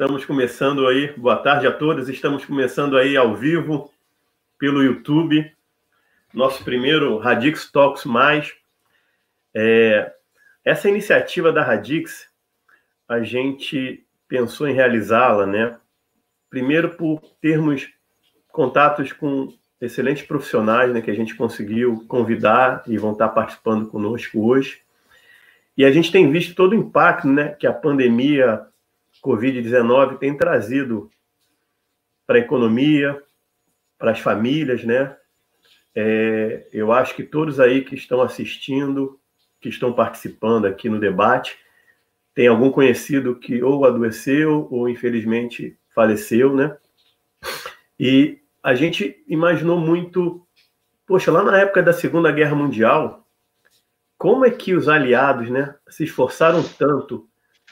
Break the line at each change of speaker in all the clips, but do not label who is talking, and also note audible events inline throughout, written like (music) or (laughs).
Estamos começando aí, boa tarde a todos. Estamos começando aí ao vivo pelo YouTube, nosso primeiro Radix Talks Mais. É, essa iniciativa da Radix, a gente pensou em realizá-la, né? Primeiro por termos contatos com excelentes profissionais, né, que a gente conseguiu convidar e vão estar participando conosco hoje. E a gente tem visto todo o impacto, né, que a pandemia Covid-19 tem trazido para a economia, para as famílias, né? É, eu acho que todos aí que estão assistindo, que estão participando aqui no debate, tem algum conhecido que ou adoeceu ou infelizmente faleceu, né? E a gente imaginou muito, poxa, lá na época da Segunda Guerra Mundial, como é que os aliados, né, se esforçaram tanto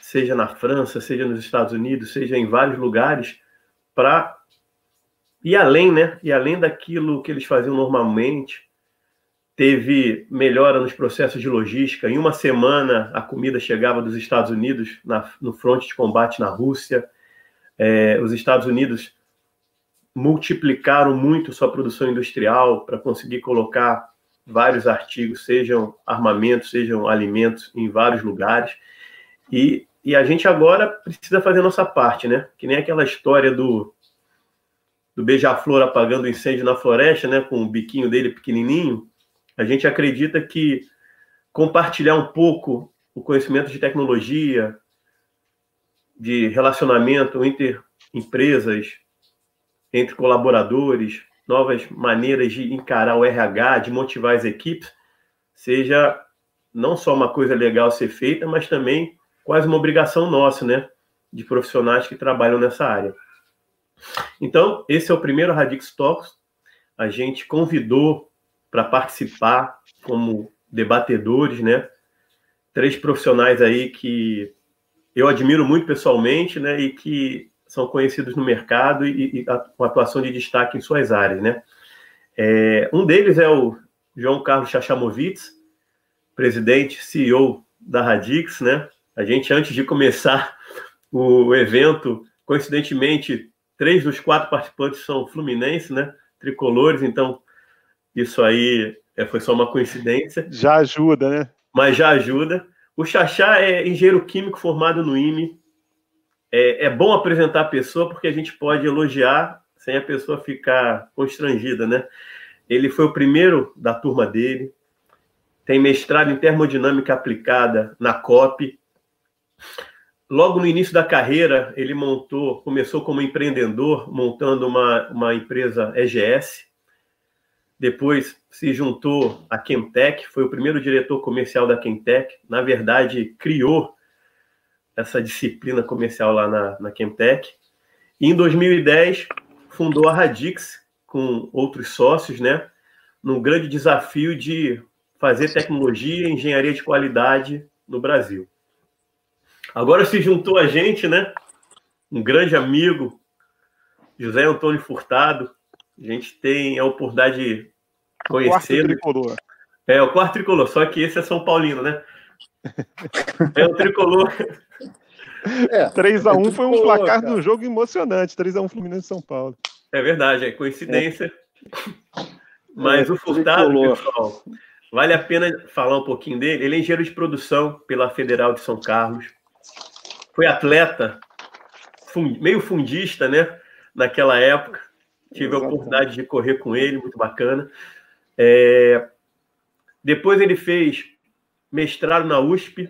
seja na França, seja nos Estados Unidos, seja em vários lugares, para ir além, né? E além daquilo que eles faziam normalmente. Teve melhora nos processos de logística. Em uma semana, a comida chegava dos Estados Unidos na, no fronte de combate na Rússia. É, os Estados Unidos multiplicaram muito sua produção industrial para conseguir colocar vários artigos, sejam armamentos, sejam alimentos, em vários lugares. E, e a gente agora precisa fazer nossa parte, né? Que nem aquela história do, do beija-flor apagando o incêndio na floresta, né? Com o biquinho dele pequenininho. A gente acredita que compartilhar um pouco o conhecimento de tecnologia, de relacionamento entre empresas, entre colaboradores, novas maneiras de encarar o RH, de motivar as equipes, seja não só uma coisa legal ser feita, mas também quase uma obrigação nossa, né, de profissionais que trabalham nessa área. Então, esse é o primeiro Radix Talks. A gente convidou para participar como debatedores, né, três profissionais aí que eu admiro muito pessoalmente, né, e que são conhecidos no mercado e, e com atuação de destaque em suas áreas, né. É, um deles é o João Carlos Chachamovitz, presidente, CEO da Radix, né, a gente, antes de começar o evento, coincidentemente, três dos quatro participantes são fluminenses, né? Tricolores, então isso aí é, foi só uma coincidência.
Já ajuda, né?
Mas já ajuda. O Xaxá é engenheiro químico formado no IME. É, é bom apresentar a pessoa porque a gente pode elogiar sem a pessoa ficar constrangida, né? Ele foi o primeiro da turma dele, tem mestrado em termodinâmica aplicada na COP, Logo no início da carreira, ele montou, começou como empreendedor, montando uma, uma empresa EGS. Depois se juntou à Chemtech, foi o primeiro diretor comercial da Chemtech. Na verdade, criou essa disciplina comercial lá na, na. E em 2010, fundou a Radix com outros sócios, né? Num grande desafio de fazer tecnologia e engenharia de qualidade no Brasil. Agora se juntou a gente, né? Um grande amigo, José Antônio Furtado. A gente tem a oportunidade de conhecer. O tricolor. É, o quarto tricolor, só que esse é São Paulino, né? É o tricolor.
É, 3x1 é foi um placar cara. do jogo emocionante. 3x1 Fluminense São Paulo.
É verdade, é coincidência. É. Mas é, o Furtado, pessoal, vale a pena falar um pouquinho dele. Ele é engenheiro de produção pela Federal de São Carlos foi atleta, meio fundista, né? Naquela época. Tive a oportunidade de correr com ele, muito bacana. É... Depois ele fez mestrado na USP,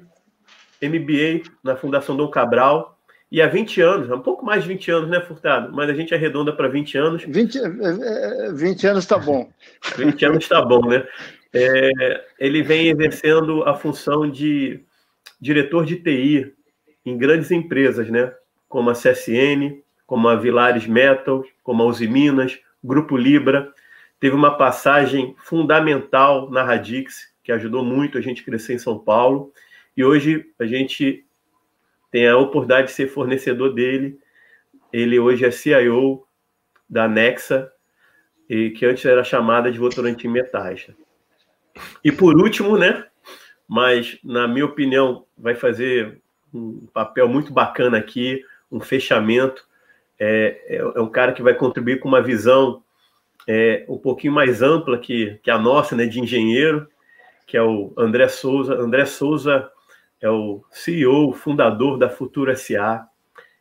MBA na Fundação Dom Cabral, e há 20 anos, um pouco mais de 20 anos, né, Furtado? Mas a gente arredonda para 20 anos.
20, 20 anos está bom. (laughs)
20 anos está bom, né? É, ele vem exercendo a função de diretor de TI em grandes empresas, né? Como a CSN, como a Vilares Metal, como a Uzi Minas, Grupo Libra. Teve uma passagem fundamental na Radix, que ajudou muito a gente crescer em São Paulo. E hoje a gente tem a oportunidade de ser fornecedor dele. Ele hoje é CIO da Nexa, e que antes era chamada de Votorantim Metais. E por último, né? Mas, na minha opinião, vai fazer um papel muito bacana aqui, um fechamento. É, é, é, um cara que vai contribuir com uma visão é, um pouquinho mais ampla que, que a nossa, né, de engenheiro, que é o André Souza. André Souza é o CEO, fundador da Futura SA.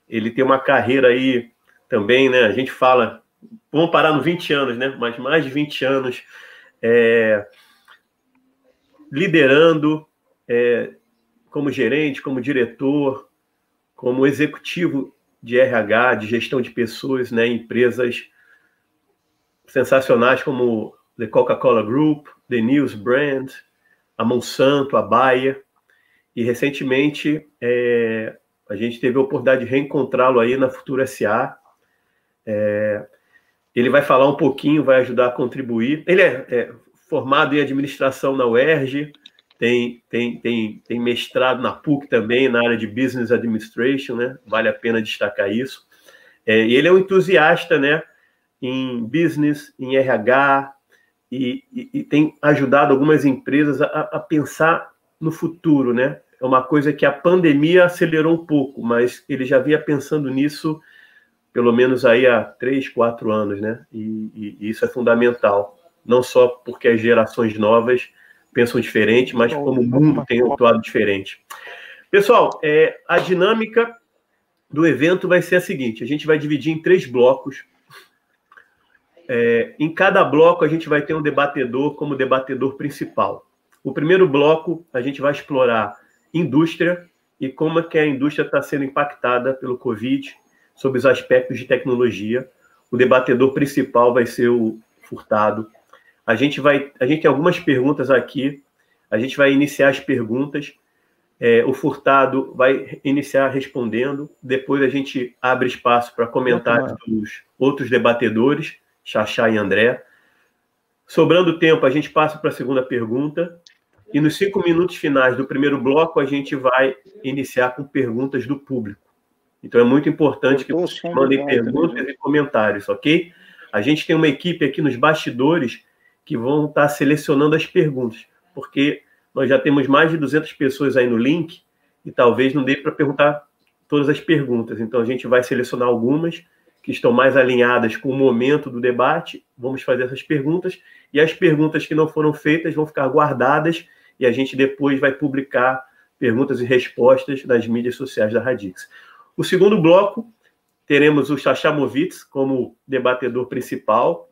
Ele tem uma carreira aí também, né? A gente fala, vamos parar no 20 anos, né? Mas mais de 20 anos é, liderando é, como gerente, como diretor, como executivo de RH, de gestão de pessoas, né? Empresas sensacionais como The Coca-Cola Group, The News Brand, a Monsanto, a Bayer. E recentemente é, a gente teve a oportunidade de reencontrá-lo aí na Futura SA. É, ele vai falar um pouquinho, vai ajudar a contribuir. Ele é, é formado em administração na UERJ, tem, tem, tem, tem mestrado na PUC também, na área de Business Administration, né? Vale a pena destacar isso. É, e ele é um entusiasta, né? Em business, em RH, e, e, e tem ajudado algumas empresas a, a pensar no futuro, né? é uma coisa que a pandemia acelerou um pouco, mas ele já vinha pensando nisso pelo menos aí há três, quatro anos, né? E, e, e isso é fundamental, não só porque as gerações novas pensam diferente, mas como o mundo tem atuado diferente. Pessoal, é, a dinâmica do evento vai ser a seguinte: a gente vai dividir em três blocos. É, em cada bloco, a gente vai ter um debatedor como debatedor principal. O primeiro bloco, a gente vai explorar indústria e como é que a indústria está sendo impactada pelo Covid sobre os aspectos de tecnologia. O debatedor principal vai ser o Furtado. A gente vai, a gente tem algumas perguntas aqui. A gente vai iniciar as perguntas. É, o Furtado vai iniciar respondendo. Depois a gente abre espaço para comentários dos outros debatedores, Xaxá e André. Sobrando tempo, a gente passa para a segunda pergunta. E nos cinco minutos finais do primeiro bloco, a gente vai iniciar com perguntas do público. Então é muito importante que vocês mandem perguntas e comentários, ok? A gente tem uma equipe aqui nos bastidores que vão estar selecionando as perguntas, porque nós já temos mais de 200 pessoas aí no link e talvez não dê para perguntar todas as perguntas. Então a gente vai selecionar algumas que estão mais alinhadas com o momento do debate, vamos fazer essas perguntas e as perguntas que não foram feitas vão ficar guardadas e a gente depois vai publicar perguntas e respostas nas mídias sociais da Radix. O segundo bloco, teremos o Chachamovitz como debatedor principal,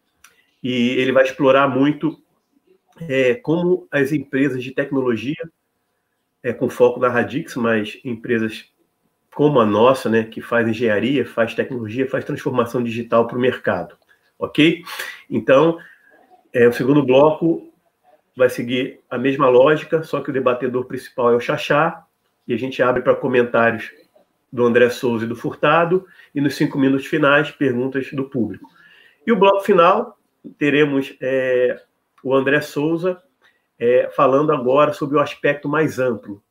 e ele vai explorar muito é, como as empresas de tecnologia, é, com foco na Radix, mas empresas como a nossa, né, que faz engenharia, faz tecnologia, faz transformação digital para o mercado, ok? Então, é, o segundo bloco vai seguir a mesma lógica, só que o debatedor principal é o Xaxá, e a gente abre para comentários do André Souza e do Furtado, e nos cinco minutos finais, perguntas do público. E o bloco final, teremos é, o André Souza é, falando agora sobre o aspecto mais amplo,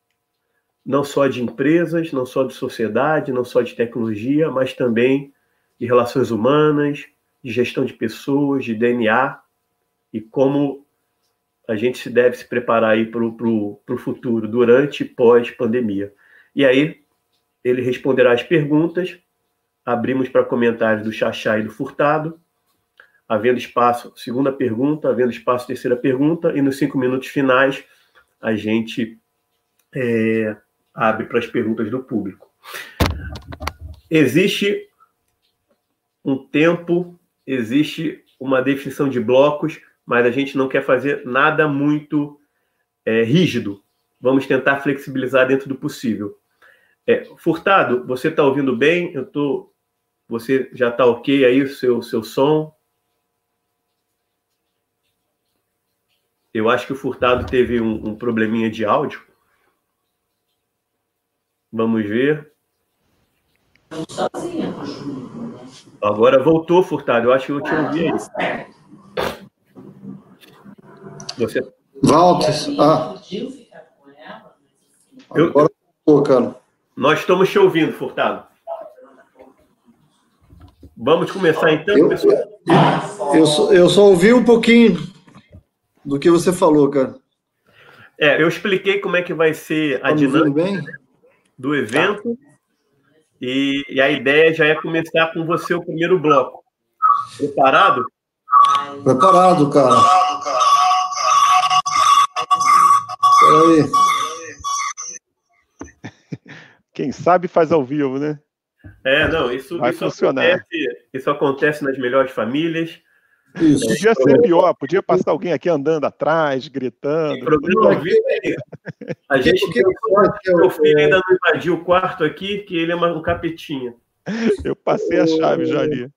não só de empresas, não só de sociedade, não só de tecnologia, mas também de relações humanas, de gestão de pessoas, de DNA, e como a gente se deve se preparar aí para o futuro, durante e pós-pandemia. E aí, ele responderá as perguntas, abrimos para comentários do Xaxá e do Furtado, havendo espaço, segunda pergunta, havendo espaço, terceira pergunta, e nos cinco minutos finais, a gente é, abre para as perguntas do público. Existe um tempo, existe uma definição de blocos, mas a gente não quer fazer nada muito é, rígido. Vamos tentar flexibilizar dentro do possível. É, Furtado, você está ouvindo bem? Eu tô. Você já está ok aí o seu, seu som? Eu acho que o Furtado teve um, um probleminha de áudio. Vamos ver. Agora voltou, Furtado. Eu acho que eu te ouvi aí.
Você... Walter, ah. Eu... Agora colocando.
Nós estamos te ouvindo, Furtado. Vamos começar então,
eu, pessoal? Eu, só, eu só ouvi um pouquinho do que você falou, cara.
É, eu expliquei como é que vai ser a tá dinâmica do evento. Tá. E, e, a ideia já é começar com você o primeiro bloco. Preparado?
Preparado, cara. Peraí.
Quem sabe faz ao vivo, né?
É, não, isso,
Vai
isso,
funcionar.
Acontece, isso acontece nas melhores famílias.
Isso. Podia ser pior, podia passar alguém aqui andando atrás, gritando. O
problema é a gente tem que o filho ainda não invadiu o quarto aqui, que ele é um capetinha.
Eu passei a chave já ali.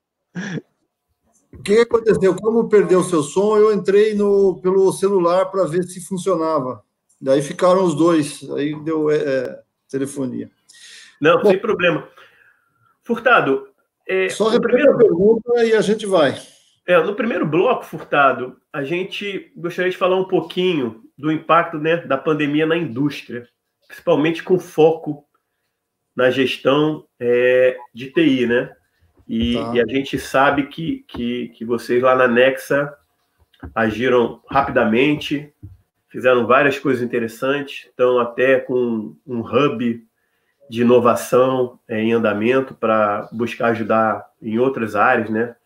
O que aconteceu? Como perdeu o seu som, eu entrei no, pelo celular para ver se funcionava. Daí ficaram os dois, aí deu é, é telefonia.
Não, Bom, sem problema. Furtado.
É, só repete primeiro... a pergunta e a gente vai.
É, no primeiro bloco, Furtado, a gente gostaria de falar um pouquinho do impacto né, da pandemia na indústria, principalmente com foco na gestão é, de TI, né? E, tá. e, a gente sabe que, que, que vocês lá na Nexa agiram rapidamente, fizeram várias coisas interessantes, estão até com um hub de inovação é, em andamento para buscar ajudar em outras áreas, né?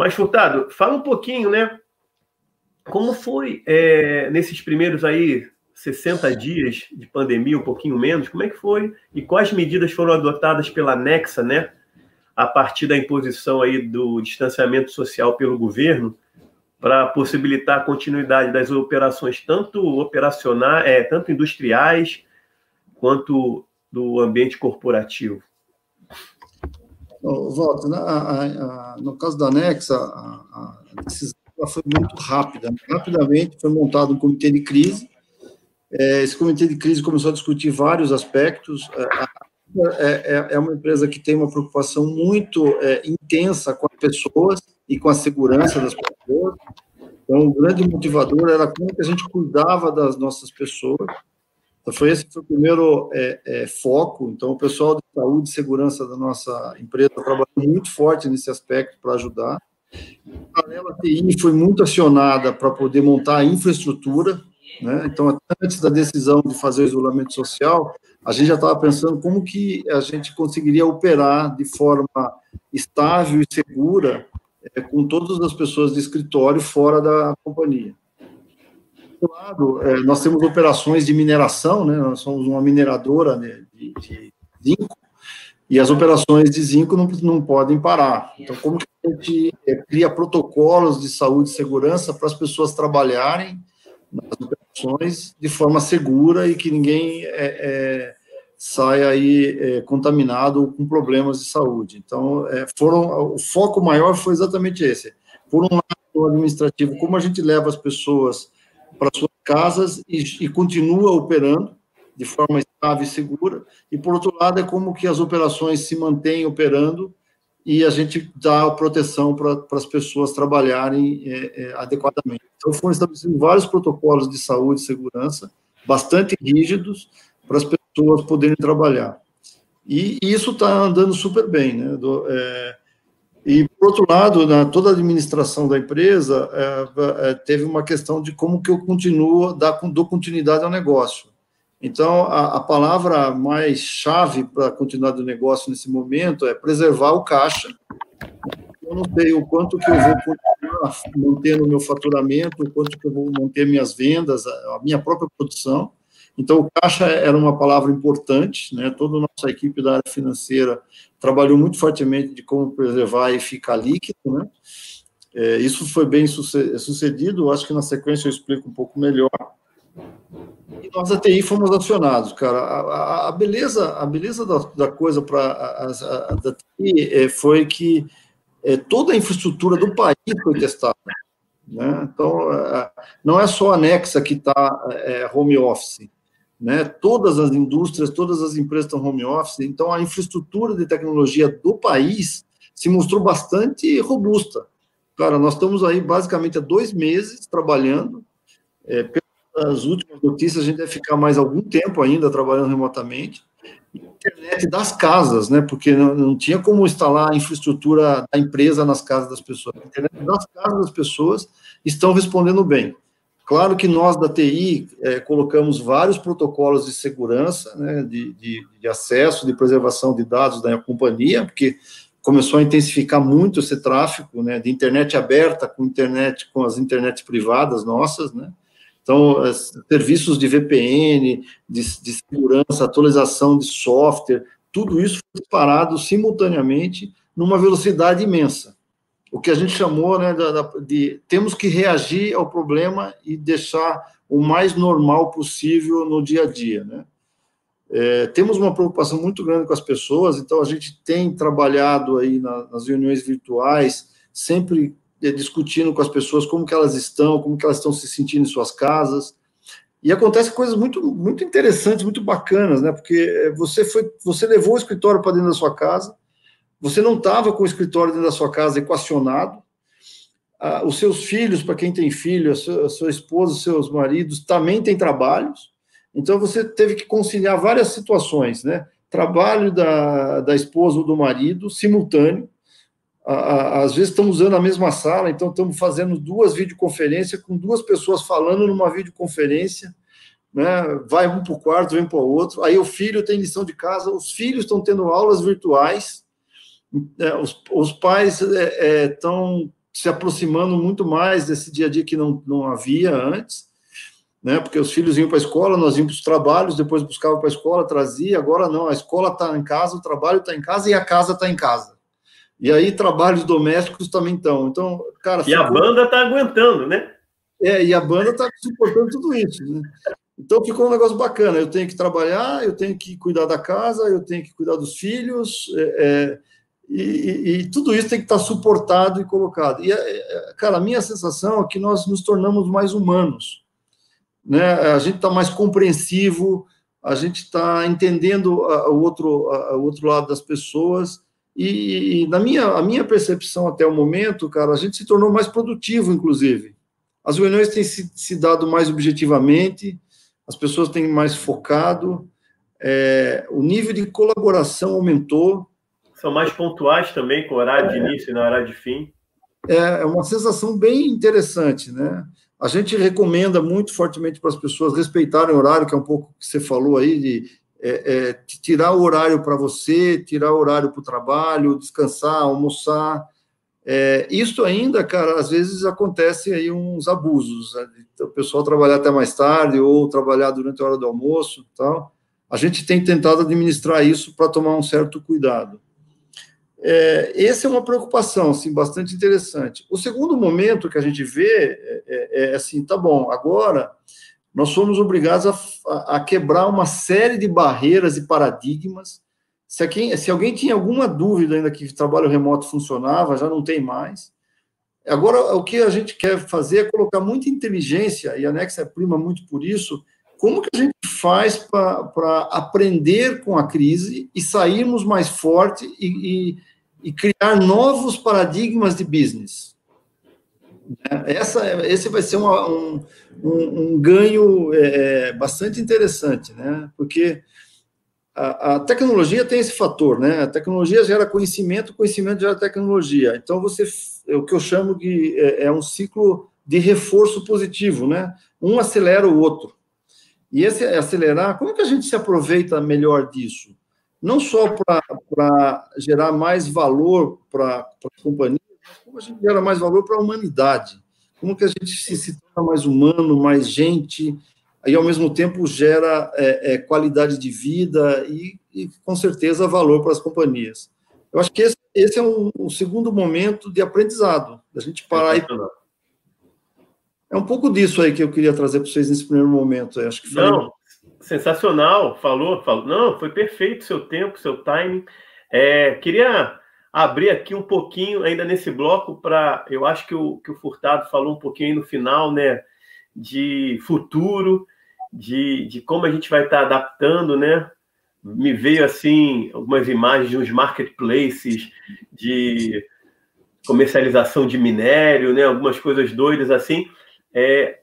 Mas, Furtado, fala um pouquinho, né? Como foi é, nesses primeiros aí 60 dias de pandemia, um pouquinho menos, como é que foi? E quais medidas foram adotadas pela Nexa, né? A partir da imposição aí do distanciamento social pelo governo, para possibilitar a continuidade das operações, tanto operacionais, é, tanto industriais, quanto do ambiente corporativo.
Walter, no caso da Anexa, a, a decisão foi muito rápida. Rapidamente foi montado um comitê de crise. É, esse comitê de crise começou a discutir vários aspectos. É, é, é uma empresa que tem uma preocupação muito intensa com as pessoas e com a segurança das pessoas. Então, o grande motivador era como que a gente cuidava das nossas pessoas então, foi esse foi o primeiro é, é, foco. Então, o pessoal de saúde e segurança da nossa empresa trabalhou muito forte nesse aspecto para ajudar. A Lela TI foi muito acionada para poder montar a infraestrutura. Né? Então, antes da decisão de fazer o isolamento social, a gente já estava pensando como que a gente conseguiria operar de forma estável e segura é, com todas as pessoas de escritório fora da companhia outro lado, é, nós temos operações de mineração, né? Nós somos uma mineradora né, de, de zinco, e as operações de zinco não, não podem parar. Então, como que a gente é, cria protocolos de saúde e segurança para as pessoas trabalharem nas operações de forma segura e que ninguém é, é, saia aí é, contaminado com problemas de saúde. Então, é, foram o foco maior foi exatamente esse. Por um lado, administrativo, como a gente leva as pessoas para suas casas e, e continua operando de forma estável e segura. E, por outro lado, é como que as operações se mantêm operando e a gente dá proteção para as pessoas trabalharem é, é, adequadamente. Então, foram estabelecidos vários protocolos de saúde e segurança, bastante rígidos, para as pessoas poderem trabalhar. E, e isso está andando super bem. Né? Do, é, por outro lado, na, toda a administração da empresa é, é, teve uma questão de como que eu continuo, dar, dou continuidade ao negócio. Então, a, a palavra mais chave para a continuidade do negócio nesse momento é preservar o caixa. Eu não sei o quanto que eu vou continuar mantendo o meu faturamento, o quanto que eu vou manter minhas vendas, a, a minha própria produção, então, o caixa era uma palavra importante, né? Toda a nossa equipe da área financeira trabalhou muito fortemente de como preservar e ficar líquido, né? É, isso foi bem sucedido, acho que na sequência eu explico um pouco melhor. E nós da TI fomos acionados, cara. A, a, a beleza, a beleza da, da coisa para da TI é, foi que é, toda a infraestrutura do país foi testada. Né? Então, é, não é só a Nexa que está é, home office né? Todas as indústrias, todas as empresas estão home office, então a infraestrutura de tecnologia do país se mostrou bastante robusta. Cara, nós estamos aí basicamente há dois meses trabalhando. É, pelas últimas notícias, a gente deve ficar mais algum tempo ainda trabalhando remotamente. Internet das casas, né? Porque não, não tinha como instalar a infraestrutura da empresa nas casas das pessoas. A internet das casas das pessoas estão respondendo bem. Claro que nós da TI é, colocamos vários protocolos de segurança, né, de, de, de, acesso, de preservação de dados da companhia, porque começou a intensificar muito esse tráfego, né, de internet aberta com internet, com as internets privadas nossas, né. Então, serviços de VPN, de, de segurança, atualização de software, tudo isso foi disparado simultaneamente numa velocidade imensa o que a gente chamou né, de, de temos que reagir ao problema e deixar o mais normal possível no dia a dia. Né? É, temos uma preocupação muito grande com as pessoas, então a gente tem trabalhado aí na, nas reuniões virtuais, sempre é, discutindo com as pessoas como que elas estão, como que elas estão se sentindo em suas casas, e acontece coisas muito, muito interessantes, muito bacanas, né? Porque é, você foi, você levou o escritório para dentro da sua casa, você não estava com o escritório dentro da sua casa equacionado. Ah, os seus filhos, para quem tem filho, a sua, a sua esposa, os seus maridos também têm trabalhos. Então você teve que conciliar várias situações, né? Trabalho da, da esposa ou do marido simultâneo. às vezes estamos usando a mesma sala, então estamos fazendo duas videoconferências com duas pessoas falando numa videoconferência, né? Vai um para o quarto, vem para o outro. Aí o filho tem lição de casa, os filhos estão tendo aulas virtuais os, os pais estão é, é, se aproximando muito mais desse dia a dia que não, não havia antes, né? Porque os filhos iam para a escola, nós íamos para os trabalhos, depois buscava para a escola, trazia. Agora não, a escola está em casa, o trabalho está em casa e a casa está em casa. E aí trabalhos domésticos também estão. Então, cara.
E a banda está aguentando, né?
É, e a banda está suportando tudo isso. Né? Então ficou um negócio bacana. Eu tenho que trabalhar, eu tenho que cuidar da casa, eu tenho que cuidar dos filhos. É, é, e, e, tudo isso tem que estar suportado e colocado. E, é, cara, a minha sensação é que nós nos tornamos mais humanos. Né? A gente está mais compreensivo, a gente está entendendo o outro, o outro lado das pessoas. E, e, na minha, a minha percepção até o momento, cara, a gente se tornou mais produtivo, inclusive. As reuniões têm se, se dado mais objetivamente, as pessoas têm mais focado, é, o nível de colaboração aumentou,
são mais pontuais também, com horário de início e na hora de fim.
É, é uma sensação bem interessante, né? A gente recomenda muito fortemente para as pessoas respeitarem o horário, que é um pouco que você falou aí, de, é, é, tirar o horário para você, tirar o horário para o trabalho, descansar, almoçar. É, isso ainda, cara, às vezes acontece aí uns abusos, né? o pessoal trabalhar até mais tarde ou trabalhar durante a hora do almoço, tal. A gente tem tentado administrar isso para tomar um certo cuidado. É, essa é uma preocupação, assim, bastante interessante. O segundo momento que a gente vê é, é, é assim, tá bom, agora nós fomos obrigados a, a, quebrar uma série de barreiras e paradigmas. Se, alguém, se alguém tinha alguma dúvida ainda que trabalho remoto funcionava, já não tem mais. Agora, o que a gente quer fazer é colocar muita inteligência, e a Nexa prima muito por isso, como que a gente faz para aprender com a crise e sairmos mais forte e, e e criar novos paradigmas de business. Essa, esse vai ser uma, um, um, um, ganho é, é, bastante interessante, né? Porque a, a, tecnologia tem esse fator, né? A tecnologia gera conhecimento, conhecimento gera tecnologia. Então você, é o que eu chamo de é, é um ciclo de reforço positivo, né? Um acelera o outro. E esse acelerar, como é que a gente se aproveita melhor disso? Não só para gerar mais valor para a companhia, mas como a gente gera mais valor para a humanidade. Como que a gente se, se torna mais humano, mais gente, e ao mesmo tempo gera é, é, qualidade de vida e, e, com certeza, valor para as companhias. Eu acho que esse, esse é um, um, segundo momento de aprendizado, da gente parar e. É um pouco disso aí que eu queria trazer para vocês nesse primeiro momento. Acho que
falei... Não, sensacional, falou, falou. Não, foi perfeito seu tempo, seu timing. É, queria abrir aqui um pouquinho, ainda nesse bloco, para. Eu acho que o, que o Furtado falou um pouquinho no final, né? De futuro, de, de como a gente vai estar adaptando, né? Me veio assim algumas imagens de uns marketplaces de comercialização de minério, né? Algumas coisas doidas assim. É,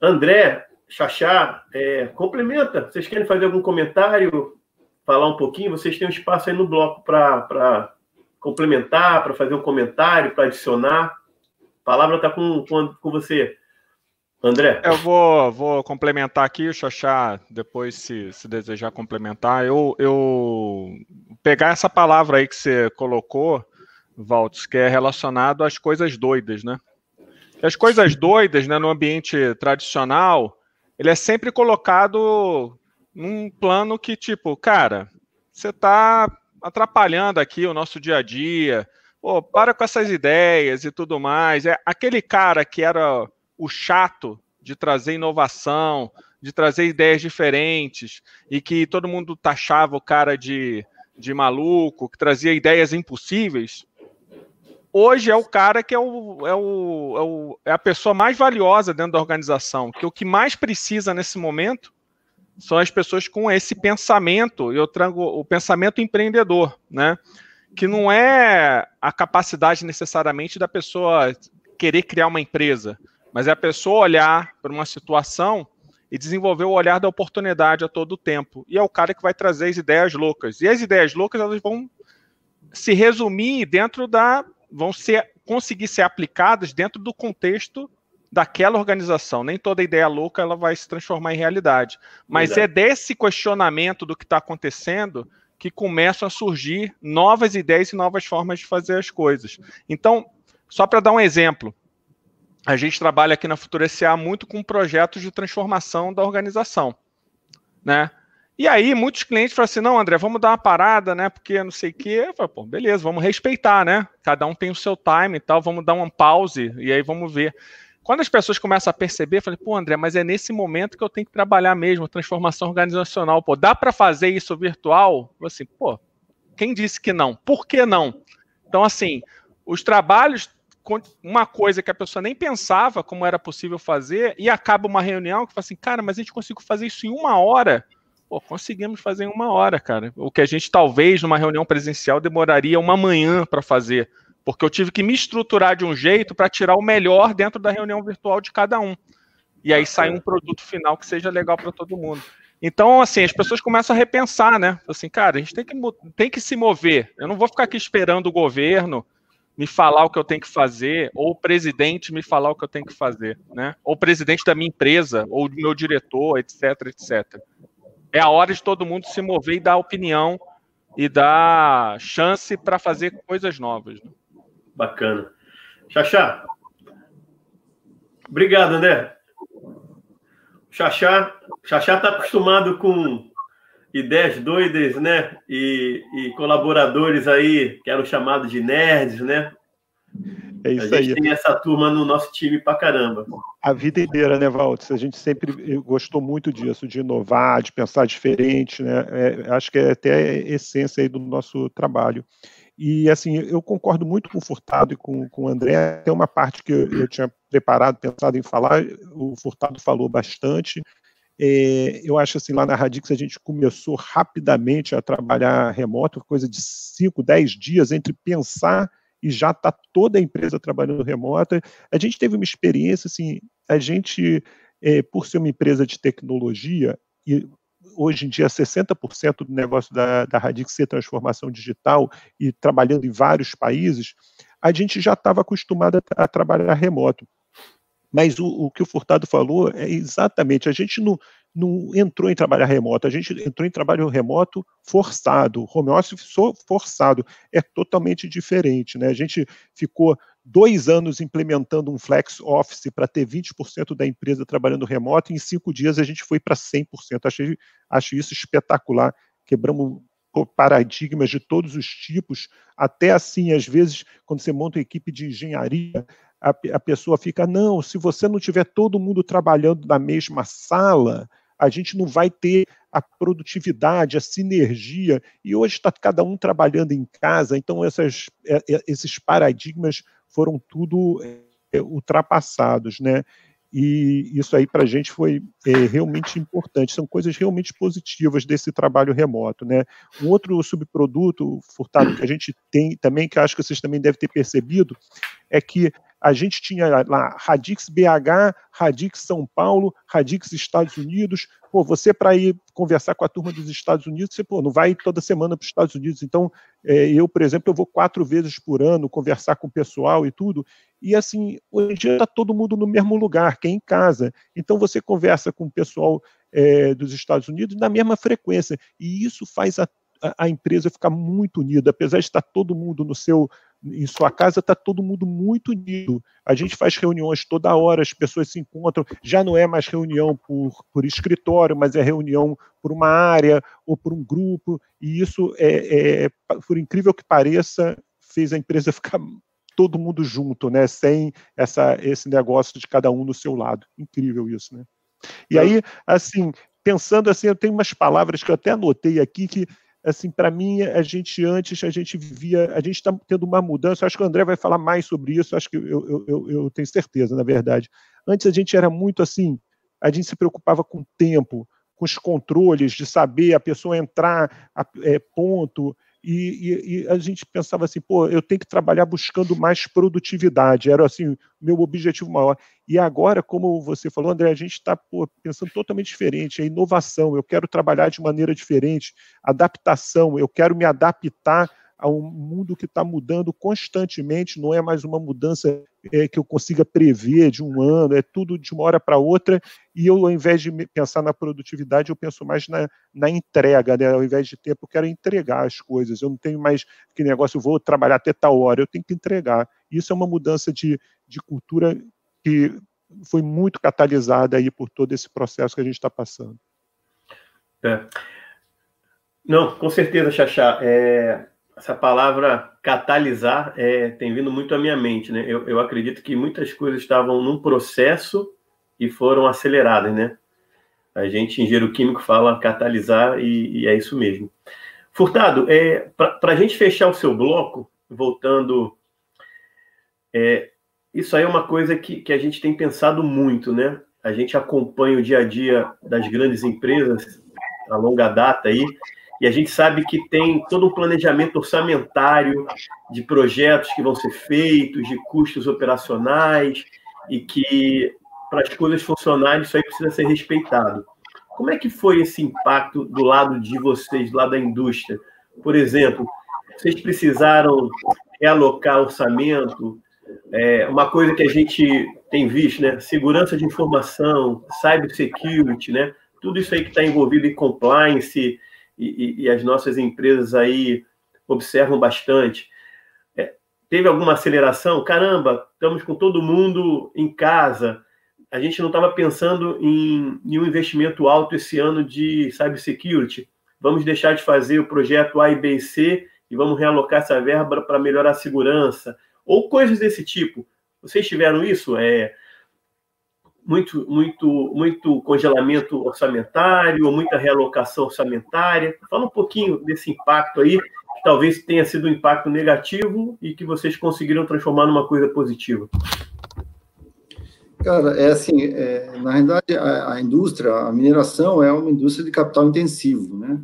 André, Xaxá, é, complementa. Vocês querem fazer algum comentário, falar um pouquinho? Vocês têm um espaço aí no bloco para complementar, para fazer um comentário, para adicionar. A palavra está com, com, com você.
André? Eu vou, vou complementar aqui, o Xaxá, depois, se, se desejar complementar, eu, eu pegar essa palavra aí que você colocou, Valtz, que é relacionado às coisas doidas, né? As coisas doidas, né, no ambiente tradicional, ele é sempre colocado num plano que, tipo, cara, você está atrapalhando aqui o nosso dia a dia, pô, para com essas ideias e tudo mais. É aquele cara que era o chato de trazer inovação, de trazer ideias diferentes e que todo mundo taxava o cara de, de maluco, que trazia ideias impossíveis. Hoje é o cara que é, o, é, o, é, o, é a pessoa mais valiosa dentro da organização, que o que mais precisa nesse momento são as pessoas com esse pensamento, eu trago o pensamento empreendedor, né? Que não é a capacidade necessariamente da pessoa querer criar uma empresa, mas é a pessoa olhar para uma situação e desenvolver o olhar da oportunidade a todo tempo. E é o cara que vai trazer as ideias loucas. E as ideias loucas elas vão se resumir dentro da vão ser conseguir ser aplicadas dentro do contexto daquela organização. Nem toda ideia louca ela vai se transformar em realidade. Mas Verdade. é desse questionamento do que está acontecendo que começam a surgir novas ideias e novas formas de fazer as coisas. Então, só para dar um exemplo, a gente trabalha aqui na Futura SA muito com projetos de transformação da organização, né? E aí, muitos clientes falam assim: não, André, vamos dar uma parada, né? Porque não sei o quê. Eu pô, beleza, vamos respeitar, né? Cada um tem o seu time e tal, vamos dar uma pause e aí vamos ver. Quando as pessoas começam a perceber, eu falei, pô, André, mas é nesse momento que eu tenho que trabalhar mesmo, transformação organizacional. Pô, dá para fazer isso virtual? Eu assim, pô, quem disse que não? Por que não? Então, assim, os trabalhos uma coisa que a pessoa nem pensava como era possível fazer, e acaba uma reunião que fala assim, cara, mas a gente conseguiu fazer isso em uma hora. Pô, conseguimos fazer em uma hora, cara. O que a gente talvez numa reunião presencial demoraria uma manhã para fazer, porque eu tive que me estruturar de um jeito para tirar o melhor dentro da reunião virtual de cada um. E aí sai um produto final que seja legal para todo mundo. Então, assim, as pessoas começam a repensar, né? Assim, cara, a gente tem que, tem que se mover. Eu não vou ficar aqui esperando o governo me falar o que eu tenho que fazer, ou o presidente me falar o que eu tenho que fazer, né? Ou o presidente da minha empresa, ou do meu diretor, etc, etc. É a hora de todo mundo se mover e dar opinião e dar chance para fazer coisas novas. Né?
Bacana. Xaxá. Obrigado, André. Xaxá, Xaxá está acostumado com ideias doidas, né? E, e, colaboradores aí, que eram chamados de nerds, né? É isso a gente aí. tem essa turma no nosso time pra caramba.
A vida inteira, né, Waltz? A gente sempre gostou muito disso, de inovar, de pensar diferente, né? É, acho que é até a essência aí do nosso trabalho. E, assim, eu concordo muito com o Furtado e com, com o André. Tem uma parte que eu, eu tinha preparado, pensado em falar, o Furtado falou bastante, é, eu acho assim, lá na Radix a gente começou rapidamente a trabalhar remoto, coisa de 5, 10 dias entre pensar e já está toda a empresa trabalhando remota. A gente teve uma experiência, assim, a gente, é, por ser uma empresa de tecnologia, e hoje em dia 60% do negócio da, da Radix ser transformação digital e trabalhando em vários países, a gente já estava acostumado a, a trabalhar remoto. Mas o, o, que o Furtado falou é exatamente, a gente não, não entrou em trabalho remoto, a gente entrou em trabalho remoto forçado, home office forçado, é totalmente diferente. Né? A gente ficou dois anos implementando um flex office para ter 20% da empresa trabalhando remoto, e em cinco dias a gente foi para 100%. Achei, acho isso espetacular, quebramos paradigmas de todos os tipos, até assim, às vezes, quando você monta uma equipe de engenharia, a pessoa fica, não, se você não tiver todo mundo trabalhando na mesma sala, a gente não vai ter a produtividade, a sinergia, e hoje está cada um trabalhando em casa, então essas, é, é, esses paradigmas foram tudo é, ultrapassados, né? E isso aí para a gente foi é, realmente importante. São coisas realmente positivas desse trabalho remoto, né? Um outro subproduto, Furtado, que a gente tem também, que acho que vocês também devem ter percebido, é que a gente tinha lá Radix BH, Radix São Paulo, Radix Estados Unidos. Pô, você para ir conversar com a turma dos Estados Unidos, você pô, não vai toda semana para os Estados Unidos. Então, é, eu, por exemplo, eu vou quatro vezes por ano conversar com o pessoal e tudo.
E assim, hoje em dia está todo mundo no mesmo lugar, que é em casa. Então você conversa com o pessoal é, dos Estados Unidos na mesma frequência. E isso faz a, a, a empresa ficar muito unida, apesar de estar todo mundo no seu em sua casa está todo mundo muito unido. A gente faz reuniões toda hora, as pessoas se encontram. Já não é mais reunião por, por escritório, mas é reunião por uma área ou por um grupo. E isso, é, é por incrível que pareça, fez a empresa (laughs) ficar todo mundo junto, né? Sem essa, esse negócio de cada um no seu lado. Incrível isso, né? E aí, assim, pensando assim, eu tenho umas palavras que eu até anotei aqui que assim, para mim, a gente antes, a gente vivia, a gente está tendo uma mudança, acho que o André vai falar mais sobre isso, acho que eu, eu, eu, tenho certeza, na verdade. Antes a gente era muito assim, a gente se preocupava com o tempo, com os controles, de saber a pessoa entrar, a, é, ponto, e, e, e, a gente pensava assim, pô, eu tenho que trabalhar buscando mais produtividade, era assim, meu objetivo maior. E agora, como você falou, André, a gente está pensando totalmente diferente, é inovação, eu quero trabalhar de maneira diferente, adaptação, eu quero me adaptar a um mundo que está mudando constantemente, não é mais uma mudança é, que eu consiga prever de um ano, é tudo de uma hora para outra, e eu, ao invés de pensar na produtividade, eu penso mais na, na entrega, né? ao invés de tempo, eu quero entregar as coisas, eu não tenho mais que negócio, eu vou trabalhar até tal hora, eu tenho que entregar. Isso é uma mudança de, de cultura que foi muito catalisada aí por todo esse processo que a gente está passando.
É. Não, com certeza, Xaxá. É, essa palavra catalisar é, tem vindo muito à minha mente, né? Eu, eu acredito que muitas coisas estavam num processo e foram aceleradas, né? A gente, engenheiro químico, fala catalisar e, e é isso mesmo. Furtado, é, para a gente fechar o seu bloco, voltando, é, isso aí é uma coisa que, que a gente tem pensado muito, né? A gente acompanha o dia a dia das grandes empresas a longa data aí, e a gente sabe que tem todo um planejamento orçamentário de projetos que vão ser feitos, de custos operacionais, e que para as coisas funcionarem isso aí precisa ser respeitado. Como é que foi esse impacto do lado de vocês, lado da indústria? Por exemplo, vocês precisaram realocar orçamento? É, uma coisa que a gente tem visto, né? Segurança de informação, cybersecurity, né? Tudo isso aí que está envolvido em compliance, e, e, as nossas empresas aí observam bastante. É, teve alguma aceleração? Caramba, estamos com todo mundo em casa. A gente não estava pensando em, em um investimento alto esse ano de cybersecurity. Vamos deixar de fazer o projeto A e B e C e vamos realocar essa verba para melhorar a segurança. Ou coisas desse tipo. Vocês tiveram isso? É, muito, muito, muito congelamento orçamentário muita realocação orçamentária. Fala um pouquinho desse impacto aí, que talvez tenha sido um impacto negativo e que vocês conseguiram transformar numa coisa positiva.
Cara, é assim, é, na realidade, a, a, indústria, a mineração é uma indústria de capital intensivo, né?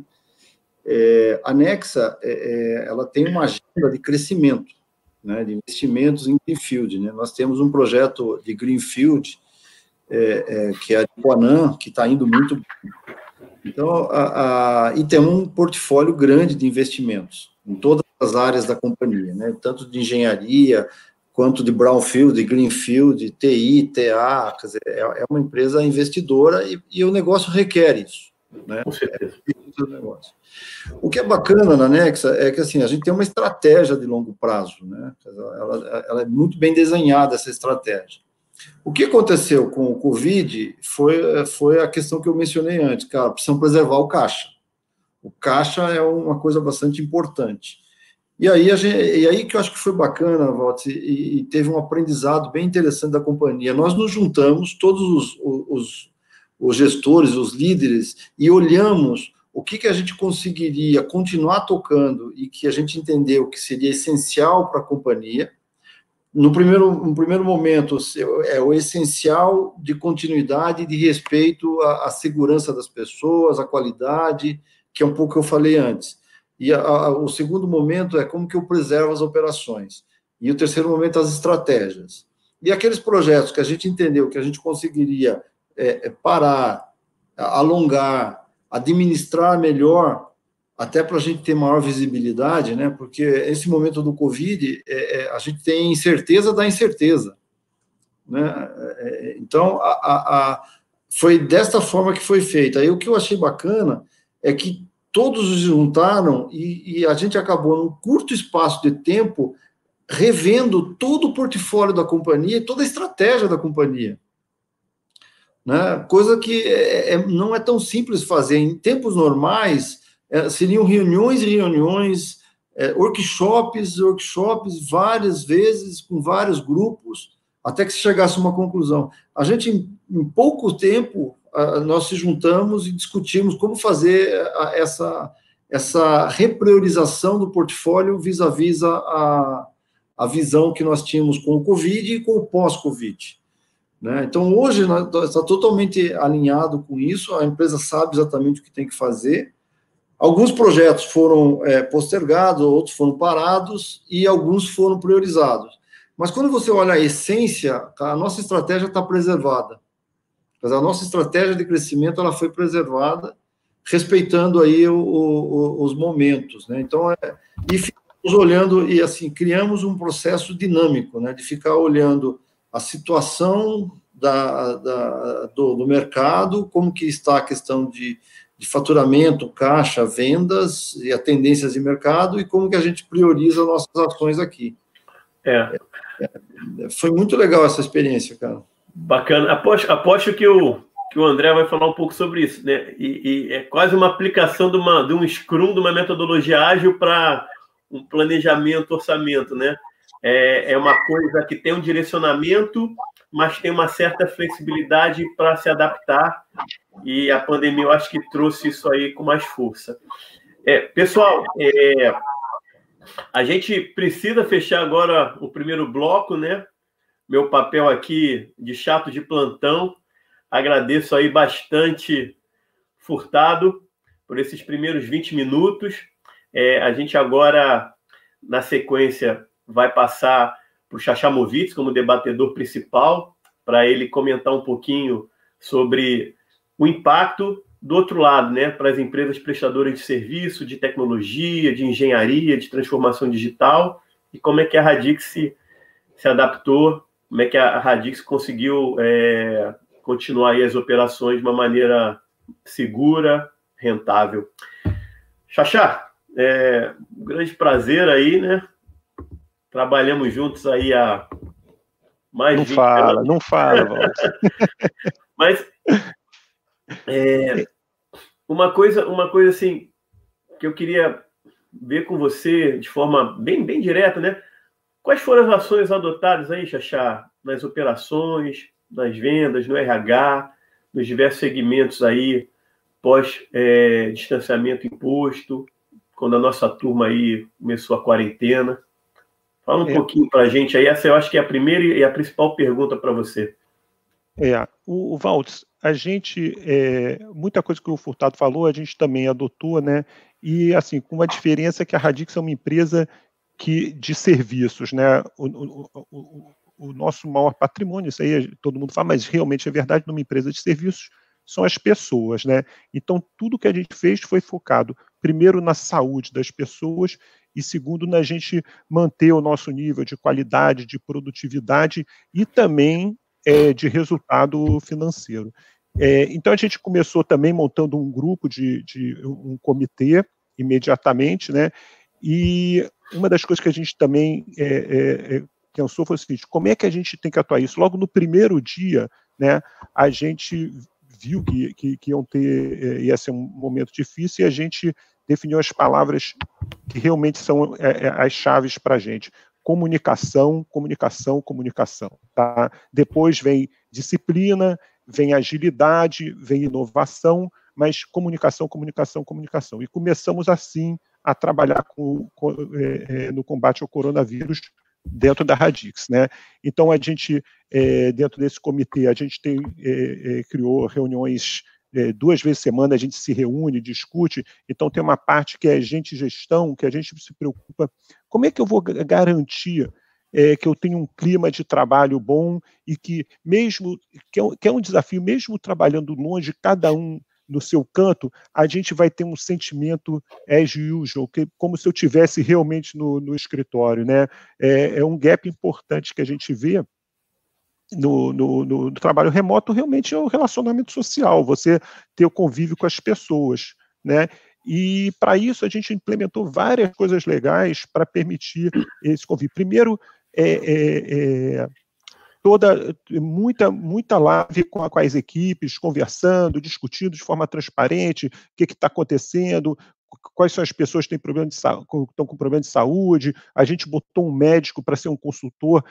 É, a Nexa, é, é ela tem uma agenda de crescimento, né, de investimentos em Greenfield, né? Nós temos um projeto de Greenfield é, é, que é a Guanã, que está indo muito bem. Então, a, a, e tem um portfólio grande de investimentos em todas as áreas da companhia, né? tanto de engenharia, quanto de brownfield, greenfield, TI, TA, quer dizer, é, é uma empresa investidora e, e, o negócio requer isso. Né? Com certeza. É, negócio. O que é bacana na Nexa é que assim, a gente tem uma estratégia de longo prazo, né? ela, ela é muito bem desenhada, essa estratégia. O que aconteceu com o Covid foi, foi a questão que eu mencionei antes, cara, precisam preservar o caixa. O caixa é uma coisa bastante importante. E aí, gente, e aí que eu acho que foi bacana, Waltz, e, e, teve um aprendizado bem interessante da companhia. Nós nos juntamos, todos os, os, os gestores, os líderes, e olhamos o que, que a gente conseguiria continuar tocando e que a gente entendeu que seria essencial para a companhia, no primeiro, no primeiro momento, é o essencial de continuidade de respeito à, à, segurança das pessoas, à qualidade, que é um pouco que eu falei antes. E a, a, o segundo momento é como que eu preservo as operações. E o terceiro momento, as estratégias. E aqueles projetos que a gente entendeu que a gente conseguiria é, é parar, alongar, administrar melhor, até para a gente ter maior visibilidade, né? Porque esse momento do Covid, é, é, a gente tem incerteza da incerteza, né? É, então, a, a, a, foi desta forma que foi feita. Aí o que eu achei bacana é que todos os juntaram e, e a gente acabou num curto espaço de tempo revendo todo o portfólio da companhia, toda a estratégia da companhia. Né? Coisa que é, é, não é tão simples fazer. Em tempos normais, é, seriam reuniões e reuniões, é, workshops, workshops, várias vezes, com vários grupos, até que se chegasse a uma conclusão. A gente, em, em pouco tempo, a, nós se juntamos e discutimos como fazer a, essa, essa repriorização do portfólio vis-à-vis -vis a, a, a visão que nós tínhamos com o Covid e com o pós-Covid. Né? Então, hoje, está totalmente alinhado com isso, a empresa sabe exatamente o que tem que fazer, Alguns projetos foram é, postergados, outros foram parados e alguns foram priorizados. Mas quando você olha a essência, a nossa estratégia está preservada. A nossa estratégia de crescimento ela foi preservada, respeitando aí o, o, os momentos, né? Então, é, e ficamos olhando e assim criamos um processo dinâmico, né? De ficar olhando a situação da, da do, do mercado, como que está a questão de de faturamento, caixa, vendas e a tendências de mercado e como que a gente prioriza nossas ações aqui. É. é. Foi muito legal essa experiência, cara.
Bacana. Aposto, aposto que, o, que o André vai falar um pouco sobre isso, né? E, e é quase uma aplicação de, uma, de um Scrum, de uma metodologia ágil para um planejamento, orçamento, né? É, é uma coisa que tem um direcionamento mas tem uma certa flexibilidade para se adaptar, e a pandemia eu acho que trouxe isso aí com mais força. É, pessoal, é, a gente precisa fechar agora o primeiro bloco, né? Meu papel aqui de chato de plantão. Agradeço aí bastante, Furtado, por esses primeiros 20 minutos. É, a gente agora, na sequência, vai passar para o Chachamovitz como debatedor principal, para ele comentar um pouquinho sobre o impacto do outro lado, né, para as empresas prestadoras de serviço, de tecnologia, de engenharia, de transformação digital, e como é que a Radix se, se adaptou, como é que a Radix conseguiu é, continuar as operações de uma maneira segura, rentável. Xaxá, é um grande prazer aí, né, Trabalhamos juntos aí há mais
não fala, anos. Não fala, (laughs) Walter.
Mas é, uma coisa, uma coisa assim que eu queria ver com você de forma bem, bem direta, né? Quais foram as ações adotadas aí, Xaxá, nas operações, nas vendas, no RH, nos diversos segmentos aí, pós é, distanciamento imposto, quando a nossa turma aí começou a quarentena? Fala um é. pouquinho para a gente aí. Essa eu acho que é a primeira e a principal pergunta para você.
É, o, o a gente, é, muita coisa que o Furtado falou, a gente também adotou, né? E, assim, com uma diferença que a Radix é uma empresa que, de serviços, né? O, o, o, nosso maior patrimônio, isso aí todo mundo fala, mas realmente é verdade, numa empresa de serviços, são as pessoas, né? Então, tudo que a gente fez foi focado, primeiro, na saúde das pessoas e segundo, na gente manter o nosso nível de qualidade, de produtividade e também é, de resultado financeiro. É, então a gente começou também montando um grupo de, de, um comitê imediatamente, né? E uma das coisas que a gente também é, é, é, pensou foi o seguinte: como é que a gente tem que atuar isso? Logo no primeiro dia, né? A gente viu que, que, que iam ter é, ia ser um momento difícil e a gente definiu as palavras que realmente são as chaves para a gente. Comunicação, comunicação, comunicação. Tá? Depois vem disciplina, vem agilidade, vem inovação, mas comunicação, comunicação, comunicação. E começamos assim a trabalhar com, com, é, é no combate ao coronavírus dentro da Radix, né? Então a gente é, dentro desse comitê a gente tem, é, é, criou reuniões duas vezes por semana a gente se reúne, discute, então tem uma parte que é gente gestão, que a gente se preocupa, como é que eu vou garantir é, que eu tenho um clima de trabalho bom e que mesmo, que é, um, que é um desafio, mesmo trabalhando longe, cada um no seu canto, a gente vai ter um sentimento as usual, que, como se eu tivesse realmente no, no escritório. Né? É, é, um gap importante que a gente vê no, no, no, trabalho remoto, realmente é o relacionamento social, você ter o convívio com as pessoas. Né? E para isso a gente implementou várias coisas legais para permitir esse convívio. Primeiro, é, é, é toda muita muita live com, com, as equipes, conversando, discutindo de forma transparente o que está acontecendo, quais são as pessoas que têm problema de estão com problema de saúde. A gente botou um médico para ser um consultor,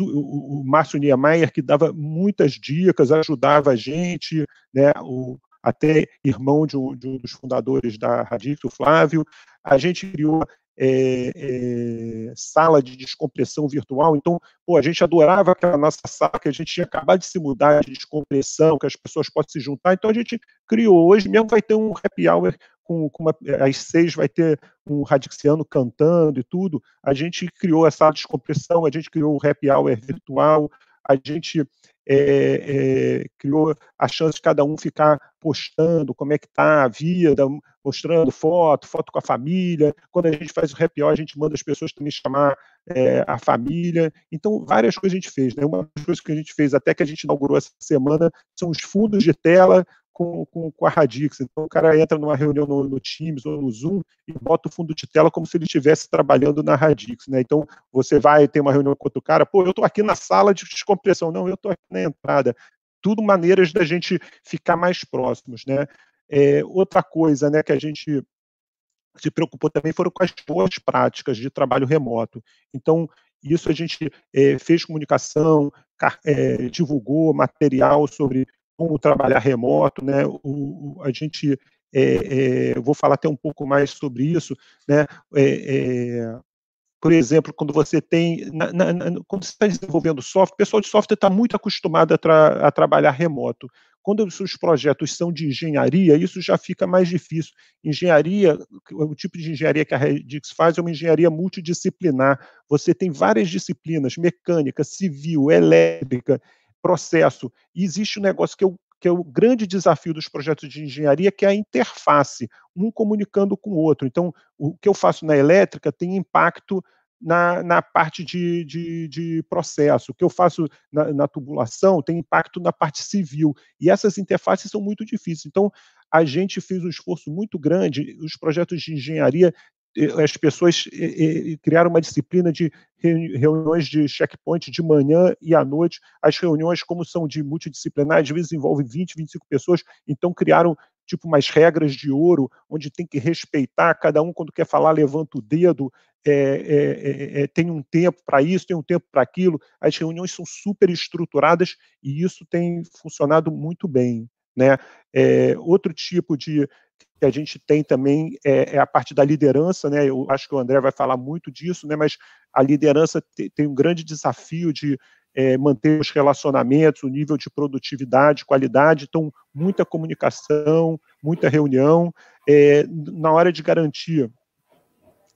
o, Márcio Niemeyer, que dava muitas dicas, ajudava a gente, né? O, até irmão de um, de um dos fundadores da Radix, o Flávio. A gente criou é, é, sala de descompressão virtual. Então, pô, a gente adorava aquela nossa sala que a gente tinha acabado de se mudar de descompressão, que as pessoas podem se juntar. Então, a gente criou. Hoje mesmo vai ter um happy hour com, com uma, às seis vai ter um radixiano cantando e tudo. A gente criou essa descompressão, a gente criou o happy hour virtual, a gente é, é, criou a chance de cada um ficar postando como é que está a vida, mostrando foto, foto com a família. Quando a gente faz o happy hour, a gente manda as pessoas também chamar é, a família. Então, várias coisas a gente fez. Né? Uma das coisas que a gente fez, até que a gente inaugurou essa semana, são os fundos de tela com, com, com, a Radix. Então, o cara entra numa reunião no, no, Teams ou no Zoom e bota o fundo de tela como se ele estivesse trabalhando na Radix. Né? Então, você vai ter uma reunião com outro cara, pô, eu estou aqui na sala de descompressão. Não, eu estou aqui na entrada. Tudo maneiras da gente ficar mais próximos. Né? É, outra coisa né, que a gente se preocupou também foram com as boas práticas de trabalho remoto. Então, isso a gente é, fez comunicação, é, divulgou material sobre como trabalhar remoto, né? O, o a gente, é, é, vou falar até um pouco mais sobre isso, né? É, por exemplo, quando você tem, na, na, quando você está desenvolvendo software, o pessoal de software está muito acostumado a, tra, a, trabalhar remoto. Quando os projetos são de engenharia, isso já fica mais difícil. Engenharia, o tipo de engenharia que a Redix faz é uma engenharia multidisciplinar. Você tem várias disciplinas, mecânica, civil, elétrica, processo. E existe um negócio que é o que é o grande desafio dos projetos de engenharia, que é a interface, um comunicando com o outro. Então, o que eu faço na elétrica tem impacto na, na parte de, de, de, processo. O que eu faço na, na, tubulação tem impacto na parte civil. E essas interfaces são muito difíceis. Então, a gente fez um esforço muito grande. Os projetos de engenharia as pessoas criaram uma disciplina de reuniões de checkpoint de manhã e à noite. As reuniões, como são de multidisciplinar, às vezes envolvem 20, 25 pessoas, então criaram tipo umas regras de ouro, onde tem que respeitar, cada um quando quer falar levanta o dedo, é, é, é, tem um tempo para isso, tem um tempo para aquilo. As reuniões são super estruturadas e isso tem funcionado muito bem. Né? outro tipo de que a gente tem também é, é, a parte da liderança, né? Eu acho que o André vai falar muito disso, né? Mas a liderança te, tem um grande desafio de é, manter os relacionamentos, o nível de produtividade, qualidade, então muita comunicação, muita reunião, é, na hora de garantir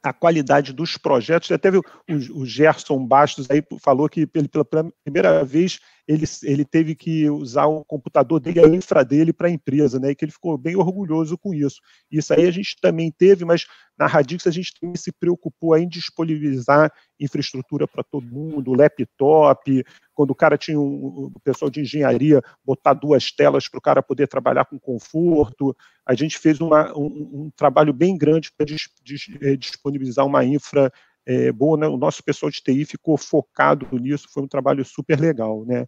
a qualidade dos projetos. Até teve o, o Gerson Bastos aí falou que ele, pela primeira vez ele, ele teve que usar o computador dele, a infra dele para a empresa, né? E que ele ficou bem orgulhoso com isso. Isso aí a gente também teve, mas na Radix a gente também se preocupou em disponibilizar infraestrutura para todo mundo, laptop, quando o cara tinha um, o pessoal de engenharia botar duas telas para o cara poder trabalhar com conforto. A gente fez uma, um, um trabalho bem grande para dis, dis, eh, disponibilizar uma infra é, boa, né? o nosso pessoal de TI ficou focado nisso, foi um trabalho super legal, né?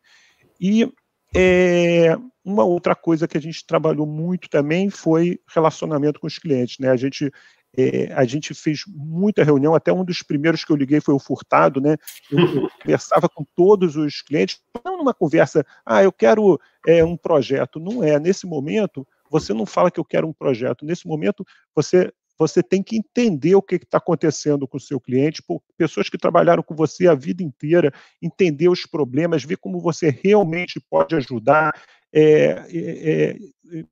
E é, uma outra coisa que a gente trabalhou muito também foi relacionamento com os clientes, né? A gente é, a gente fez muita reunião, até um dos primeiros que eu liguei foi o Furtado, né? Eu, eu (laughs) conversava com todos os clientes, não numa conversa, ah, eu quero é, um projeto. Não é. Nesse momento, você não fala que eu quero um projeto. Nesse momento, você você tem que entender o que está acontecendo com o seu cliente, pessoas que trabalharam com você a vida inteira, entender os problemas, ver como você realmente pode ajudar. É, é, é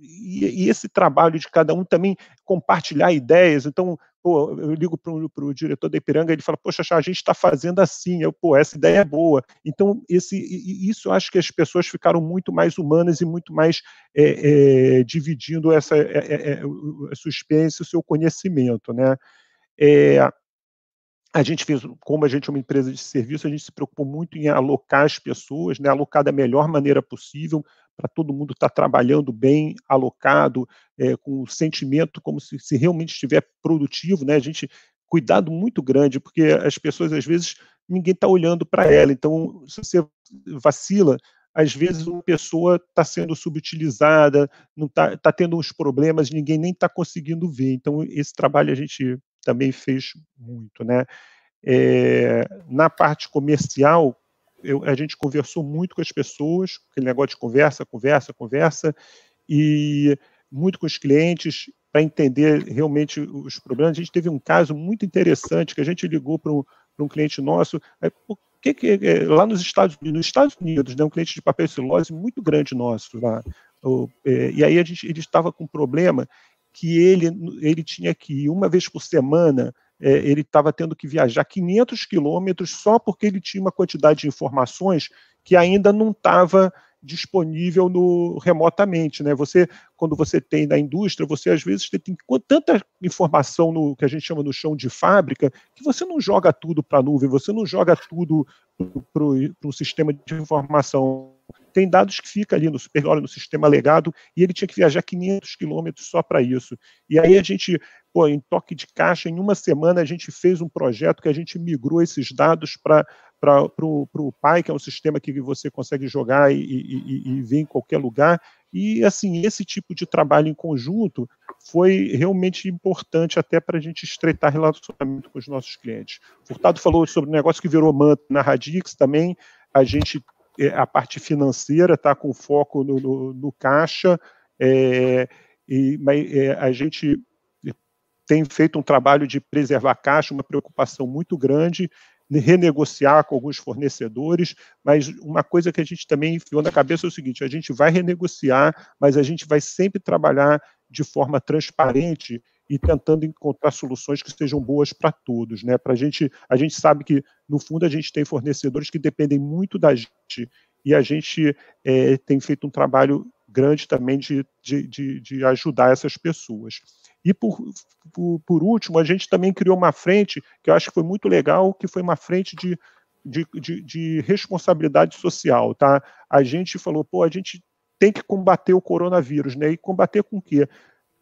e, e, esse trabalho de cada um também compartilhar ideias. Então, pô, eu ligo para o diretor da Ipiranga, ele fala, poxa, a gente está fazendo assim, eu, pô, essa ideia é boa. Então, esse, isso acho que as pessoas ficaram muito mais humanas e muito mais é, é, dividindo essa é, é, é experiência, o seu conhecimento, né? É, a gente fez, como a gente é uma empresa de serviço, a gente se preocupou muito em alocar as pessoas, né, alocar da melhor maneira possível, para todo mundo estar tá trabalhando bem, alocado, é, com o sentimento como se, se realmente estiver produtivo, né? A gente cuidado muito grande, porque as pessoas às vezes ninguém está olhando para ela. Então, se você vacila, às vezes uma pessoa está sendo subutilizada, está tá tendo uns problemas, ninguém nem está conseguindo ver. Então, esse trabalho a gente também fez muito, né? É, na parte comercial, eu, a gente conversou muito com as pessoas, aquele negócio de conversa, conversa, conversa, e muito com os clientes para entender realmente os problemas. A gente teve um caso muito interessante que a gente ligou para um, um cliente nosso, por que, que é, lá nos Estados Unidos, nos Estados Unidos, né, um cliente de papel e celulose muito grande nosso lá, o, é, e aí a gente, ele estava com um problema que ele, ele tinha que ir uma vez por semana, é, ele estava tendo que viajar 500 quilômetros só porque ele tinha uma quantidade de informações que ainda não estava disponível no, remotamente, né? Você, quando você tem na indústria, você às vezes tem, tanta informação no que a gente chama no chão de fábrica que você não joga tudo para a nuvem, você não joga tudo para o sistema de informação tem dados que fica ali no Superior, no sistema legado, e ele tinha que viajar 500 quilômetros só para isso. E aí a gente, pô, em toque de caixa, em uma semana a gente fez um projeto que a gente migrou esses dados para o Pai, que é um sistema que você consegue jogar e, e, e ver em qualquer lugar. E, assim, esse tipo de trabalho em conjunto foi realmente importante até para a gente estreitar relacionamento com os nossos clientes. Furtado falou sobre o negócio que virou manto na Radix também. A gente é, a parte financeira está com foco no, no, no caixa, é, e, mas é, a gente tem feito um trabalho de preservar caixa, uma preocupação muito grande, renegociar com alguns fornecedores, mas uma coisa que a gente também enfiou na cabeça é o seguinte: a gente vai renegociar, mas a gente vai sempre trabalhar de forma transparente e tentando encontrar soluções que sejam boas para todos, né? Para a gente, a gente sabe que no fundo a gente tem fornecedores que dependem muito da gente e a gente é, tem feito um trabalho grande também de, de, de, de ajudar essas pessoas. E por, por, por, último, a gente também criou uma frente que eu acho que foi muito legal, que foi uma frente de, de, de, de responsabilidade social, tá? A gente falou, pô, a gente tem que combater o coronavírus, né? E combater com o quê?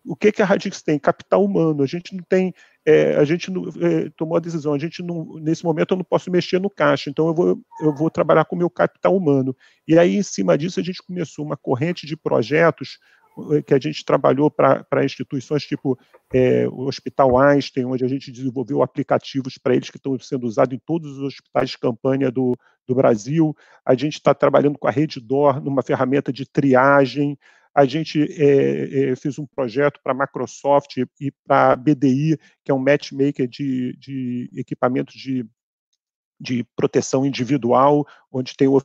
o que, que a Radix tem? Capital humano. A gente não tem, é, a gente não, é, tomou a decisão, a gente não, nesse momento eu não posso mexer no caixa, então eu vou, eu vou trabalhar com o meu capital humano. E aí, em cima disso, a gente começou uma corrente de projetos que a gente trabalhou para instituições tipo é, o Hospital Einstein, onde a gente desenvolveu aplicativos para eles que estão sendo usados em todos os hospitais de campanha do, do Brasil. A gente está trabalhando com a Rede DOR numa ferramenta de triagem. A gente é, é, fez um projeto para a Microsoft e para a BDI, que é um matchmaker de, de equipamentos de, de proteção individual, onde tem o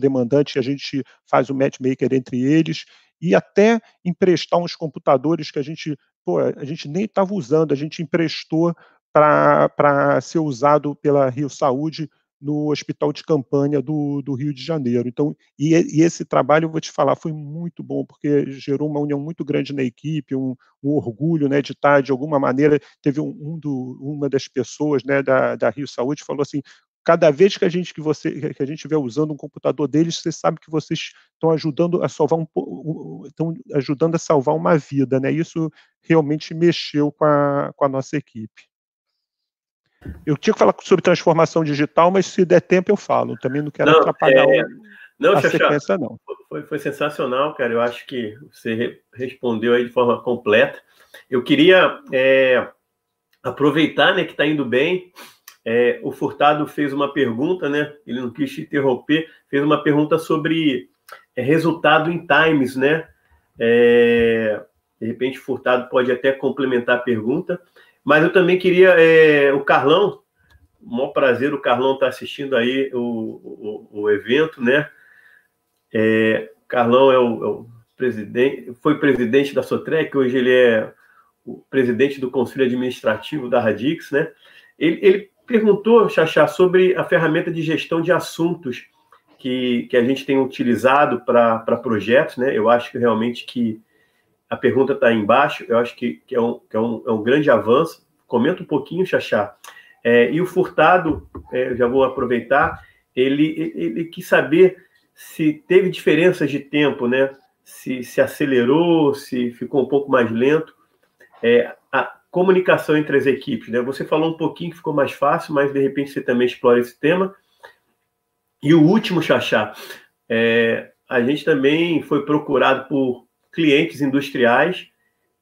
demandante e a gente faz o matchmaker entre eles, e até emprestar uns computadores que a gente, pô, a gente nem estava usando, a gente emprestou para ser usado pela Rio Saúde no hospital de campanha do, do Rio de Janeiro. Então, e, e, esse trabalho, eu vou te falar, foi muito bom, porque gerou uma união muito grande na equipe, um, um orgulho né, de estar, de alguma maneira, teve um, um do, uma das pessoas né, da, da Rio Saúde falou assim, cada vez que a gente que você que a gente vê usando um computador deles, você sabe que vocês estão ajudando a salvar um estão ajudando a salvar uma vida, né? Isso realmente mexeu com a, com a nossa equipe. Eu tinha que falar sobre transformação digital, mas se der tempo eu falo. Também não quero não, atrapalhar é... não, a Xaxá, sequência, não.
Foi, foi, sensacional, cara. Eu acho que você respondeu aí de forma completa. Eu queria é, aproveitar né, que está indo bem. É, o Furtado fez uma pergunta, né? Ele não quis te interromper, fez uma pergunta sobre é, resultado em times, né? É, de repente, Furtado pode até complementar a pergunta. Mas eu também queria, é, o Carlão, o maior prazer, o Carlão está assistindo aí o, o, o, evento, né? É, Carlão é o, é o, presidente, foi presidente da Sotrec, hoje ele é o presidente do Conselho Administrativo da Radix, né? Ele, ele perguntou, Xaxá, sobre a ferramenta de gestão de assuntos que, que a gente tem utilizado para projetos, né? Eu acho que realmente que a pergunta está embaixo, eu acho que, que, é, um, que é, um, é um grande avanço. Comenta um pouquinho, Xaxá. É, e o Furtado, é, já vou aproveitar, ele, ele, ele quis saber se teve diferenças de tempo, né? Se, se acelerou, se ficou um pouco mais lento. É, comunicação entre as equipes, né? Você falou um pouquinho que ficou mais fácil, mas de repente você também explora esse tema. E o último, Xaxá, é, a gente também foi procurado por clientes industriais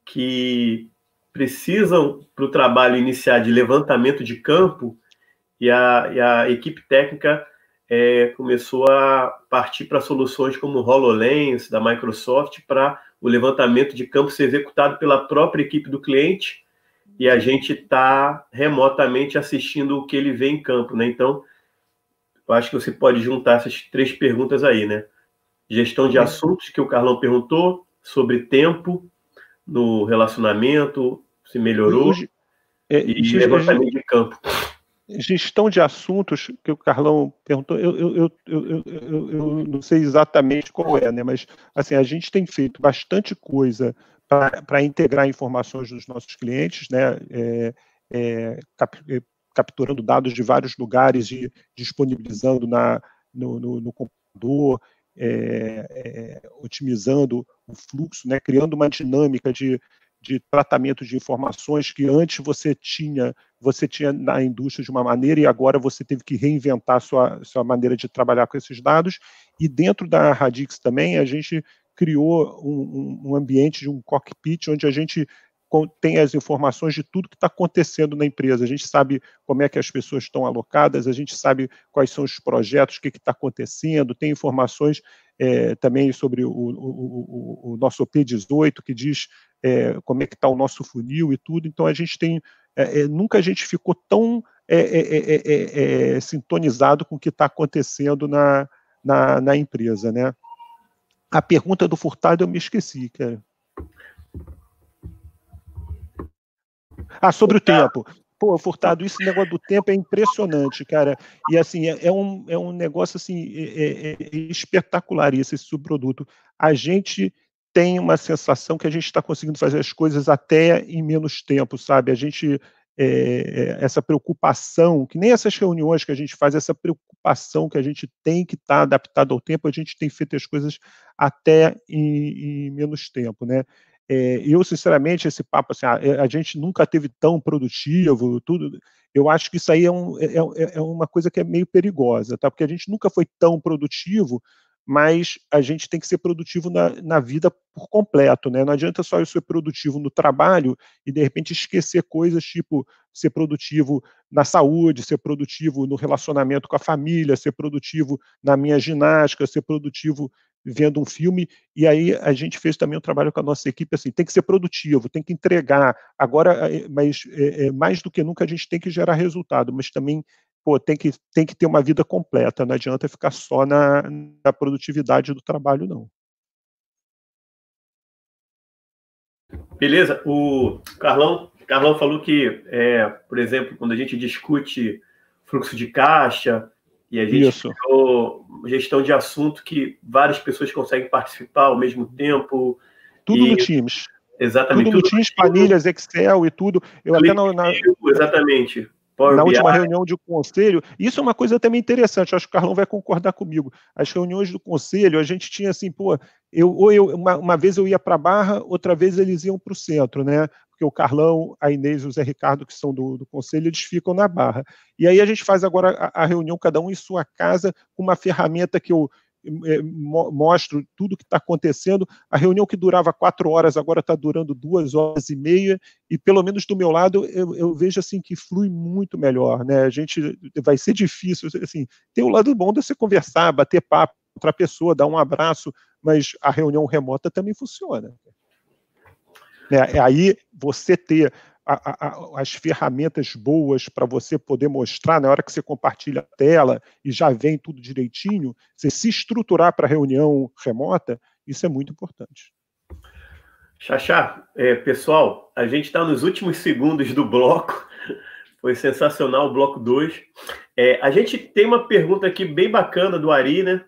que precisam, para o trabalho iniciar de levantamento de campo, e a, e a equipe técnica é, começou a partir para soluções como o HoloLens da Microsoft para o levantamento de campo ser executado pela própria equipe do cliente e a gente está remotamente assistindo o que ele vê em campo, né? Então, eu acho que você pode juntar essas três perguntas aí, né? Gestão de assuntos, que o Carlão perguntou, sobre tempo no relacionamento, se melhorou, Hoje, é, e levantamento de campo
gestão de assuntos que o Carlão perguntou, eu, eu, eu, eu, não sei exatamente qual é, né? Mas assim, a gente tem feito bastante coisa para integrar informações dos nossos clientes, né? É, é, cap, é, capturando dados de vários lugares e disponibilizando na, no, no, no computador, é, é, otimizando o fluxo, né? criando uma dinâmica de, de tratamento de informações que antes você tinha você tinha na indústria de uma maneira e agora você teve que reinventar sua sua maneira de trabalhar com esses dados e dentro da Radix também a gente criou um, um ambiente de um cockpit onde a gente tem as informações de tudo que está acontecendo na empresa. A gente sabe como é que as pessoas estão alocadas, a gente sabe quais são os projetos, o que está acontecendo, tem informações é, também sobre o, o, o, o nosso OP18, que diz é, como é que está o nosso funil e tudo. Então a gente tem é, é nunca a gente ficou tão é, é, sintonizado com o que está acontecendo na, na, na, empresa, né? A pergunta do Furtado eu me esqueci, cara. Ah, sobre o tempo. Pô, Furtado, esse negócio do tempo é impressionante, cara. E assim, é, é um, é um negócio assim, é, é, espetacular esse subproduto. A gente tem uma sensação que a gente está conseguindo fazer as coisas até em menos tempo, sabe? A gente é, essa preocupação, que nem essas reuniões que a gente faz, essa preocupação que a gente tem que estar tá adaptado ao tempo, a gente tem feito as coisas até em, em menos tempo, né? É, eu, sinceramente, esse papo assim, a, a, gente nunca teve tão produtivo, tudo, eu acho que isso aí é, um, é, é, é uma coisa que é meio perigosa, tá? Porque a gente nunca foi tão produtivo mas a gente tem que ser produtivo na, na vida por completo, né? Não adianta só eu ser produtivo no trabalho e de repente esquecer coisas tipo ser produtivo na saúde, ser produtivo no relacionamento com a família, ser produtivo na minha ginástica, ser produtivo vendo um filme, e aí a gente fez também um trabalho com a nossa equipe, assim, tem que ser produtivo, tem que entregar, agora, eh, mas é, é, mais do que nunca a gente tem que gerar resultado, mas também pô, tem que, tem que ter uma vida completa, não adianta ficar só na, na produtividade do trabalho, não.
Beleza, o Carlão, Carlão falou que, é, por exemplo, quando a gente discute fluxo de caixa e a gente Isso. gestão de assunto que várias pessoas conseguem participar ao mesmo tempo.
Tudo e... no Teams.
Exatamente.
Tudo, tudo no Teams, planilhas, Excel e tudo. Eu até na...
Exatamente.
Power na última reunião de conselho, isso é uma coisa também interessante, acho que o Carlão vai concordar comigo. As reuniões do conselho, a gente tinha assim, pô, eu, ou eu, uma, uma vez eu ia para a Barra, outra vez eles iam para o centro, né? Porque o Carlão, a Inês e o Zé Ricardo, que são do, do conselho, eles ficam na Barra. E aí a gente faz agora a, a reunião, cada um em sua casa, com uma ferramenta que eu, mostro tudo o que está acontecendo. A reunião que durava quatro horas agora está durando duas horas e meia, e pelo menos do meu lado eu, eu, vejo assim que flui muito melhor. Né? A gente vai ser difícil, assim, tem o lado bom de você conversar, bater papo com outra pessoa, dar um abraço, mas a reunião remota também funciona. É, aí você ter a, a, as ferramentas boas para você poder mostrar na hora que você compartilha a tela e já vem tudo direitinho, você se estruturar para reunião remota, Isso é muito importante.
Xaxá, é, pessoal, a gente está nos últimos segundos do bloco. (laughs) Foi sensacional o bloco 2. É, a gente tem uma pergunta aqui bem bacana do Ari, né?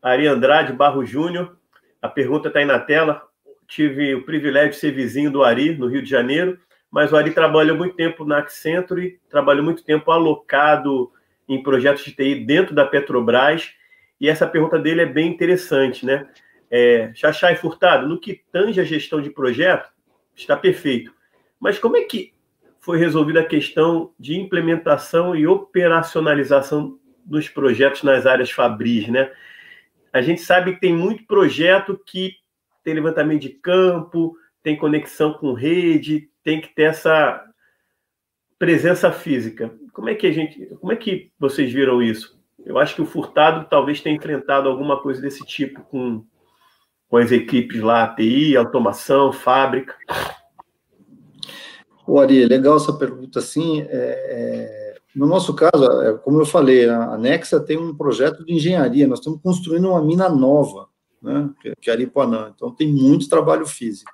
Ari Andrade Barro Júnior. A pergunta está aí na tela. Tive o privilégio de ser vizinho do Ari, no Rio de Janeiro, mas o Ari trabalhou muito tempo na Accenture, trabalhou muito tempo alocado em projetos de TI dentro da Petrobras, e essa pergunta dele é bem interessante, né? É, e Furtado, no que tange a gestão de projeto, está perfeito. Mas como é que foi resolvida a questão de implementação e operacionalização dos projetos nas áreas Fabris, né? A gente sabe que tem muito projeto que tem levantamento de campo, tem conexão com rede, tem que ter essa presença física. Como é que a gente, como é que vocês viram isso? Eu acho que o Furtado talvez tenha enfrentado alguma coisa desse tipo com, com as equipes lá, TI, automação, fábrica.
O Ari, legal essa pergunta assim. É, é, no nosso caso, é, como eu falei, a Nexa tem um projeto de engenharia. Nós estamos construindo uma mina nova, né, que é Aripuanã. Então tem muito trabalho físico.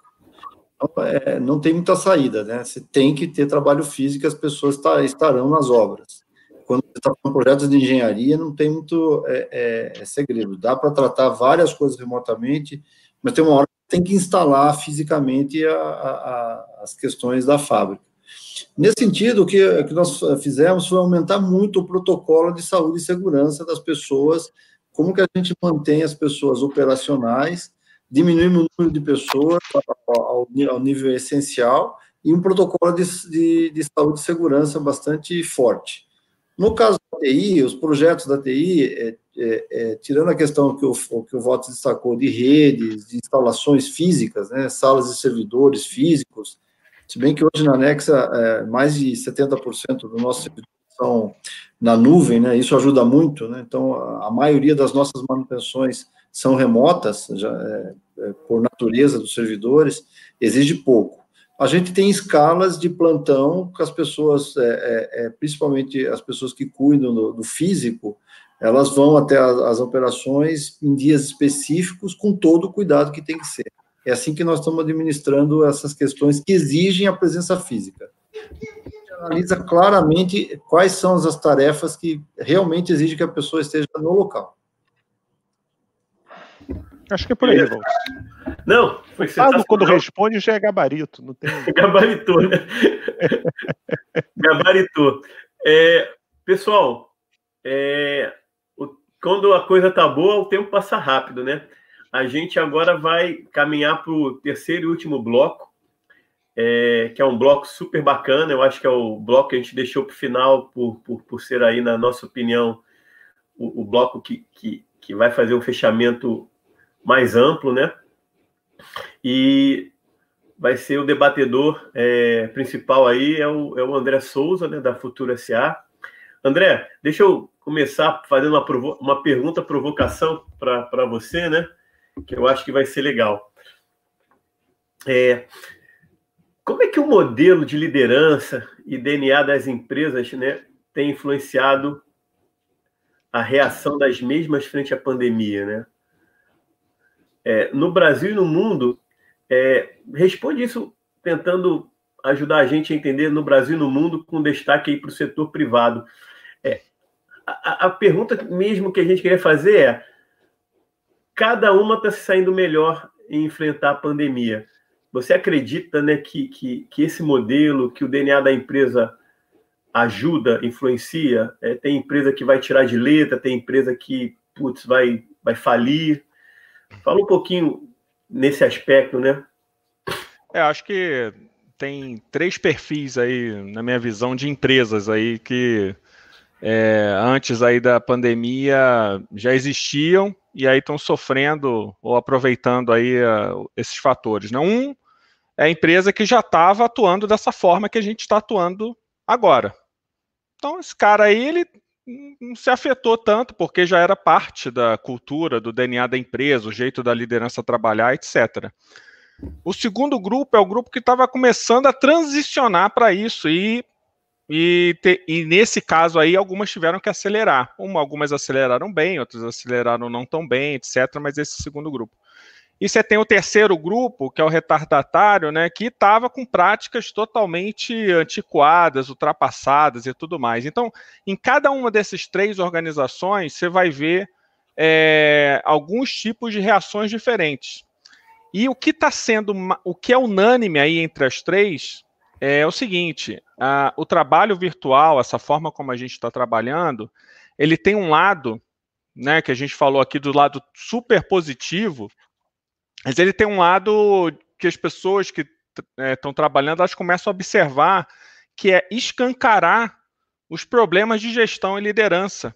Então, é, não tem muita saída, né? Você tem que ter trabalho físico, as pessoas tá, estarão nas obras. Quando você está com projetos de engenharia, não tem muito é, é, é segredo. Dá para tratar várias coisas remotamente, mas tem uma hora que tem que instalar fisicamente a, a, a, as questões da fábrica. Nesse sentido, o que, o que nós fizemos foi aumentar muito o protocolo de saúde e segurança das pessoas, como que a gente mantém as pessoas operacionais diminuímos o número de pessoas ao, ao nível essencial e um protocolo de, de, de, saúde e segurança bastante forte. No caso da TI, os projetos da TI, é, é, é, tirando a questão que o, que o Voto destacou de redes, de instalações físicas, né, salas de servidores físicos, se bem que hoje na Nexa é, mais de 70% do nosso servidor são na nuvem, né, isso ajuda muito, né, então a, a maioria das nossas manutenções são remotas, já, é, é, por natureza dos servidores, exige pouco. A gente tem escalas de plantão que as pessoas, é, é, é principalmente as pessoas que cuidam do, do físico, elas vão até as, as, operações em dias específicos com todo o cuidado que tem que ser. É assim que nós estamos administrando essas questões que exigem a presença física. A gente analisa claramente quais são as tarefas que realmente exigem que a pessoa esteja no local.
Acho que é por aí, Valdo.
Não, foi
sensacional. quando responde já é gabarito, não tem. (laughs)
Gabaritou, né? (laughs) Gabaritou. É, pessoal, é, o, quando a coisa tá boa, o tempo passa rápido, né? A gente agora vai caminhar para o terceiro e último bloco, é, que é um bloco super bacana. Eu acho que é o bloco que a gente deixou para o final, por, por, por ser aí, na nossa opinião, o, o bloco que, que, que vai fazer um fechamento mais amplo, né? E vai ser o debatedor é, principal aí é o, é o André Souza, né, da Futura SA. André, deixa eu começar fazendo uma, provo uma pergunta provocação para você, né? Que eu acho que vai ser legal. É, como é que o modelo de liderança e DNA das empresas né, tem influenciado a reação das mesmas frente à pandemia, né? É, no Brasil e no mundo, é, responde isso tentando ajudar a gente a entender no Brasil e no mundo, com destaque para o setor privado. É, a, a, pergunta mesmo que a gente queria fazer é: cada uma está se saindo melhor em enfrentar a pandemia. Você acredita né, que, que, que esse modelo, que o DNA da empresa ajuda, influencia? É, tem empresa que vai tirar de letra, tem empresa que putz, vai, vai falir. Fala um pouquinho nesse aspecto, né?
É, acho que tem três perfis aí, na minha visão, de empresas aí que é, antes aí da pandemia já existiam e aí estão sofrendo ou aproveitando aí uh, esses fatores. Né? Um é a empresa que já estava atuando dessa forma que a gente está atuando agora. Então, esse cara aí, ele não se afetou tanto, porque já era parte da cultura, do DNA da empresa, o jeito da liderança trabalhar, etc. O segundo grupo é o grupo que estava começando a transicionar para isso e E, te, e, nesse caso aí, algumas tiveram que acelerar. Uma, algumas aceleraram bem, outras aceleraram não tão bem, etc. Mas esse segundo grupo. E você tem o terceiro grupo, que é o retardatário, né, que estava com práticas totalmente antiquadas, ultrapassadas e tudo mais. Então, em cada uma dessas três organizações, você vai ver é, alguns tipos de reações diferentes. E o que está sendo, o que é unânime aí entre as três, é o seguinte: a, o trabalho virtual, essa forma como a gente está trabalhando, ele tem um lado, né, que a gente falou aqui do lado super positivo, mas ele tem um lado que as pessoas que estão é, trabalhando, elas começam a observar que é escancarar os problemas de gestão e liderança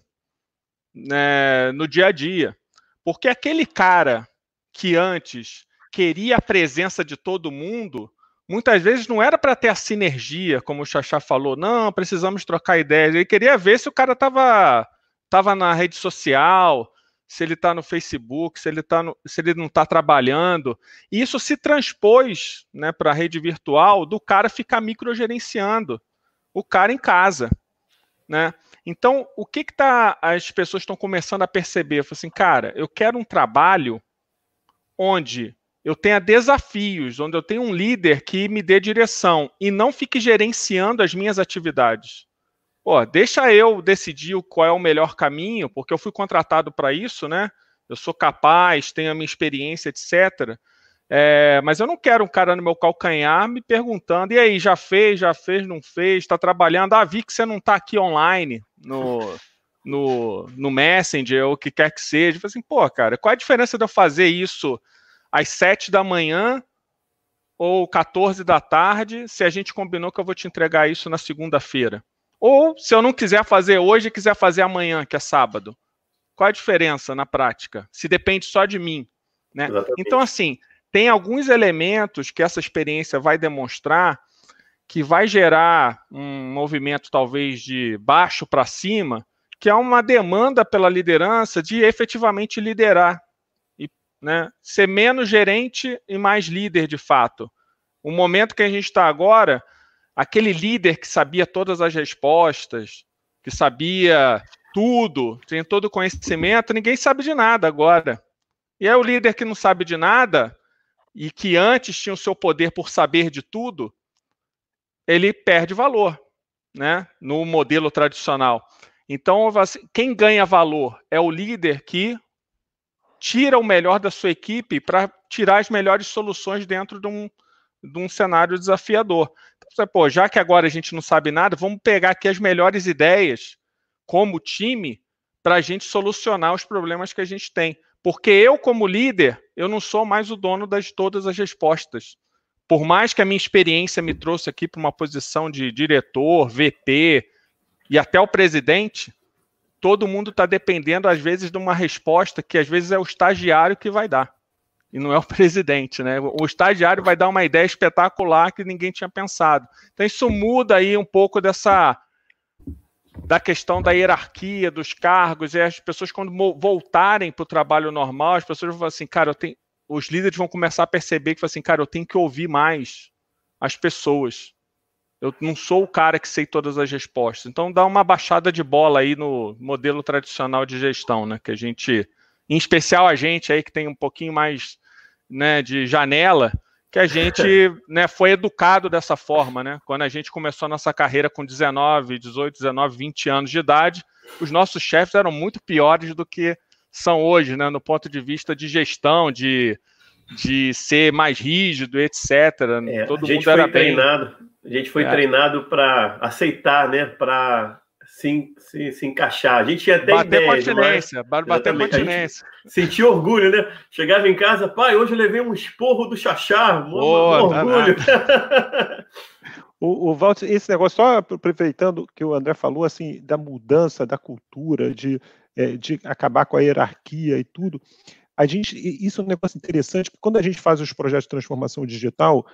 né, no dia a dia. Porque aquele cara que antes queria a presença de todo mundo, muitas vezes não era para ter a sinergia, como o Xaxá falou, não, precisamos trocar ideias. Ele queria ver se o cara estava tava na rede social, se ele está no Facebook, se ele, tá no, se ele não está trabalhando. E isso se transpôs né, para a rede virtual do cara ficar microgerenciando o cara em casa. Né? Então, o que, que tá, as pessoas estão começando a perceber? Assim, cara, eu quero um trabalho onde eu tenha desafios, onde eu tenha um líder que me dê direção e não fique gerenciando as minhas atividades pô, deixa eu decidir qual é o melhor caminho, porque eu fui contratado para isso, né? Eu sou capaz, tenho a minha experiência, etc. É, mas eu não quero um cara no meu calcanhar me perguntando, e aí, já fez, já fez, não fez, está trabalhando, ah, vi que você não está aqui online no, no, no Messenger, ou o que quer que seja. Eu assim, pô, cara, qual é a diferença de eu fazer isso às sete da manhã ou 14 da tarde, se a gente combinou que eu vou te entregar isso na segunda-feira? Ou se eu não quiser fazer hoje e quiser fazer amanhã, que é sábado. Qual a diferença na prática? Se depende só de mim. Né? Então, assim, tem alguns elementos que essa experiência vai demonstrar que vai gerar um movimento talvez de baixo para cima, que é uma demanda pela liderança de efetivamente liderar e né, ser menos gerente e mais líder de fato. O momento que a gente está agora, aquele líder que sabia todas as respostas, que sabia tudo, tem todo o conhecimento, ninguém sabe de nada agora. E é o líder que não sabe de nada e que antes tinha o seu poder por saber de tudo, ele perde valor, né? No modelo tradicional. Então, quem ganha valor é o líder que tira o melhor da sua equipe para tirar as melhores soluções dentro de um, de um cenário desafiador. Então, pô, já que agora a gente não sabe nada, vamos pegar aqui as melhores ideias como time para a gente solucionar os problemas que a gente tem. Porque eu, como líder, eu não sou mais o dono de todas as respostas. Por mais que a minha experiência me trouxe aqui para uma posição de diretor, VP e até o presidente, todo mundo está dependendo, às vezes, de uma resposta que às vezes é o estagiário que vai dar e não é o (laughs) presidente, né? O estagiário vai dar uma ideia espetacular que ninguém tinha pensado. Então isso muda aí um pouco dessa da questão da hierarquia dos cargos e as pessoas quando voltarem para o trabalho normal, as pessoas vão falar assim, cara, eu tenho, os líderes vão começar a perceber que assim, cara, eu tenho que ouvir mais as pessoas. Eu não sou o cara que sei todas as respostas. Então dá uma baixada de bola aí no modelo tradicional de gestão, né? Que a gente, em especial a gente aí que tem um pouquinho mais né, de janela que a gente (laughs) né, foi educado dessa forma, né? Quando a gente começou a nossa carreira com 19, 18, 19, 20 anos de idade, os nossos chefes eram muito piores do que são hoje, né? No ponto de vista de gestão, de, de ser mais rígido, etc.
É, Todo mundo era treinado, bem... A gente foi é. treinado para aceitar, né? Para se, se, se encaixar. A gente tinha até
bater ideia. Continência, mas... bater continência.
Sentia orgulho, né? Chegava em casa, pai, hoje eu levei um esporro do Xaxá. Um orgulho.
o, o Walter, esse negócio, só aproveitando que o André falou, assim, da mudança da cultura, de, é, de acabar com a hierarquia e tudo. A gente, isso é um negócio interessante, quando a gente faz os projetos de transformação digital,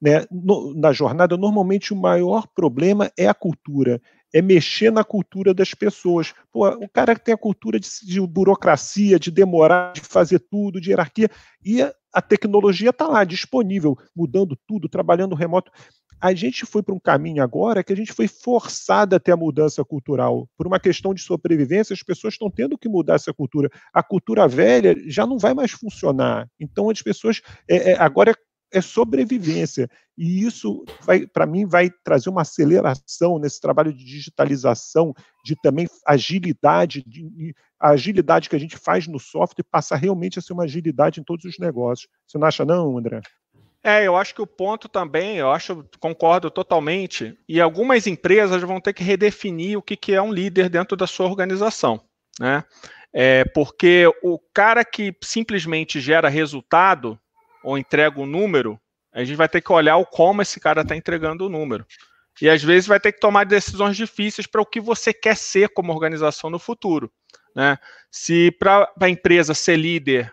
né, no, na jornada, normalmente o maior problema é a cultura é mexer na cultura das pessoas. Pô, o cara tem a cultura de, de, burocracia, de demorar, de fazer tudo, de hierarquia, e a, tecnologia está lá, disponível, mudando tudo, trabalhando remoto. a gente foi para um caminho agora que a gente foi forçado a ter a mudança cultural. Por uma questão de sobrevivência, as pessoas estão tendo que mudar essa cultura. A cultura velha já não vai mais funcionar. Então, as pessoas. É, é, agora é, é sobrevivência. E isso, para mim, vai trazer uma aceleração nesse trabalho de digitalização, de também agilidade, de, a agilidade que a gente faz no software passar realmente a ser uma agilidade em todos os negócios. Você não acha, não, André?
É, eu acho que o ponto também, eu acho, concordo totalmente, e algumas empresas vão ter que redefinir o que, que é um líder dentro da sua organização, né? É, porque o cara que simplesmente gera resultado ou entrega um número, a gente vai ter que olhar o como esse cara está entregando o número. E às vezes vai ter que tomar decisões difíceis para o que você quer ser como organização no futuro. Né? Se para a empresa ser líder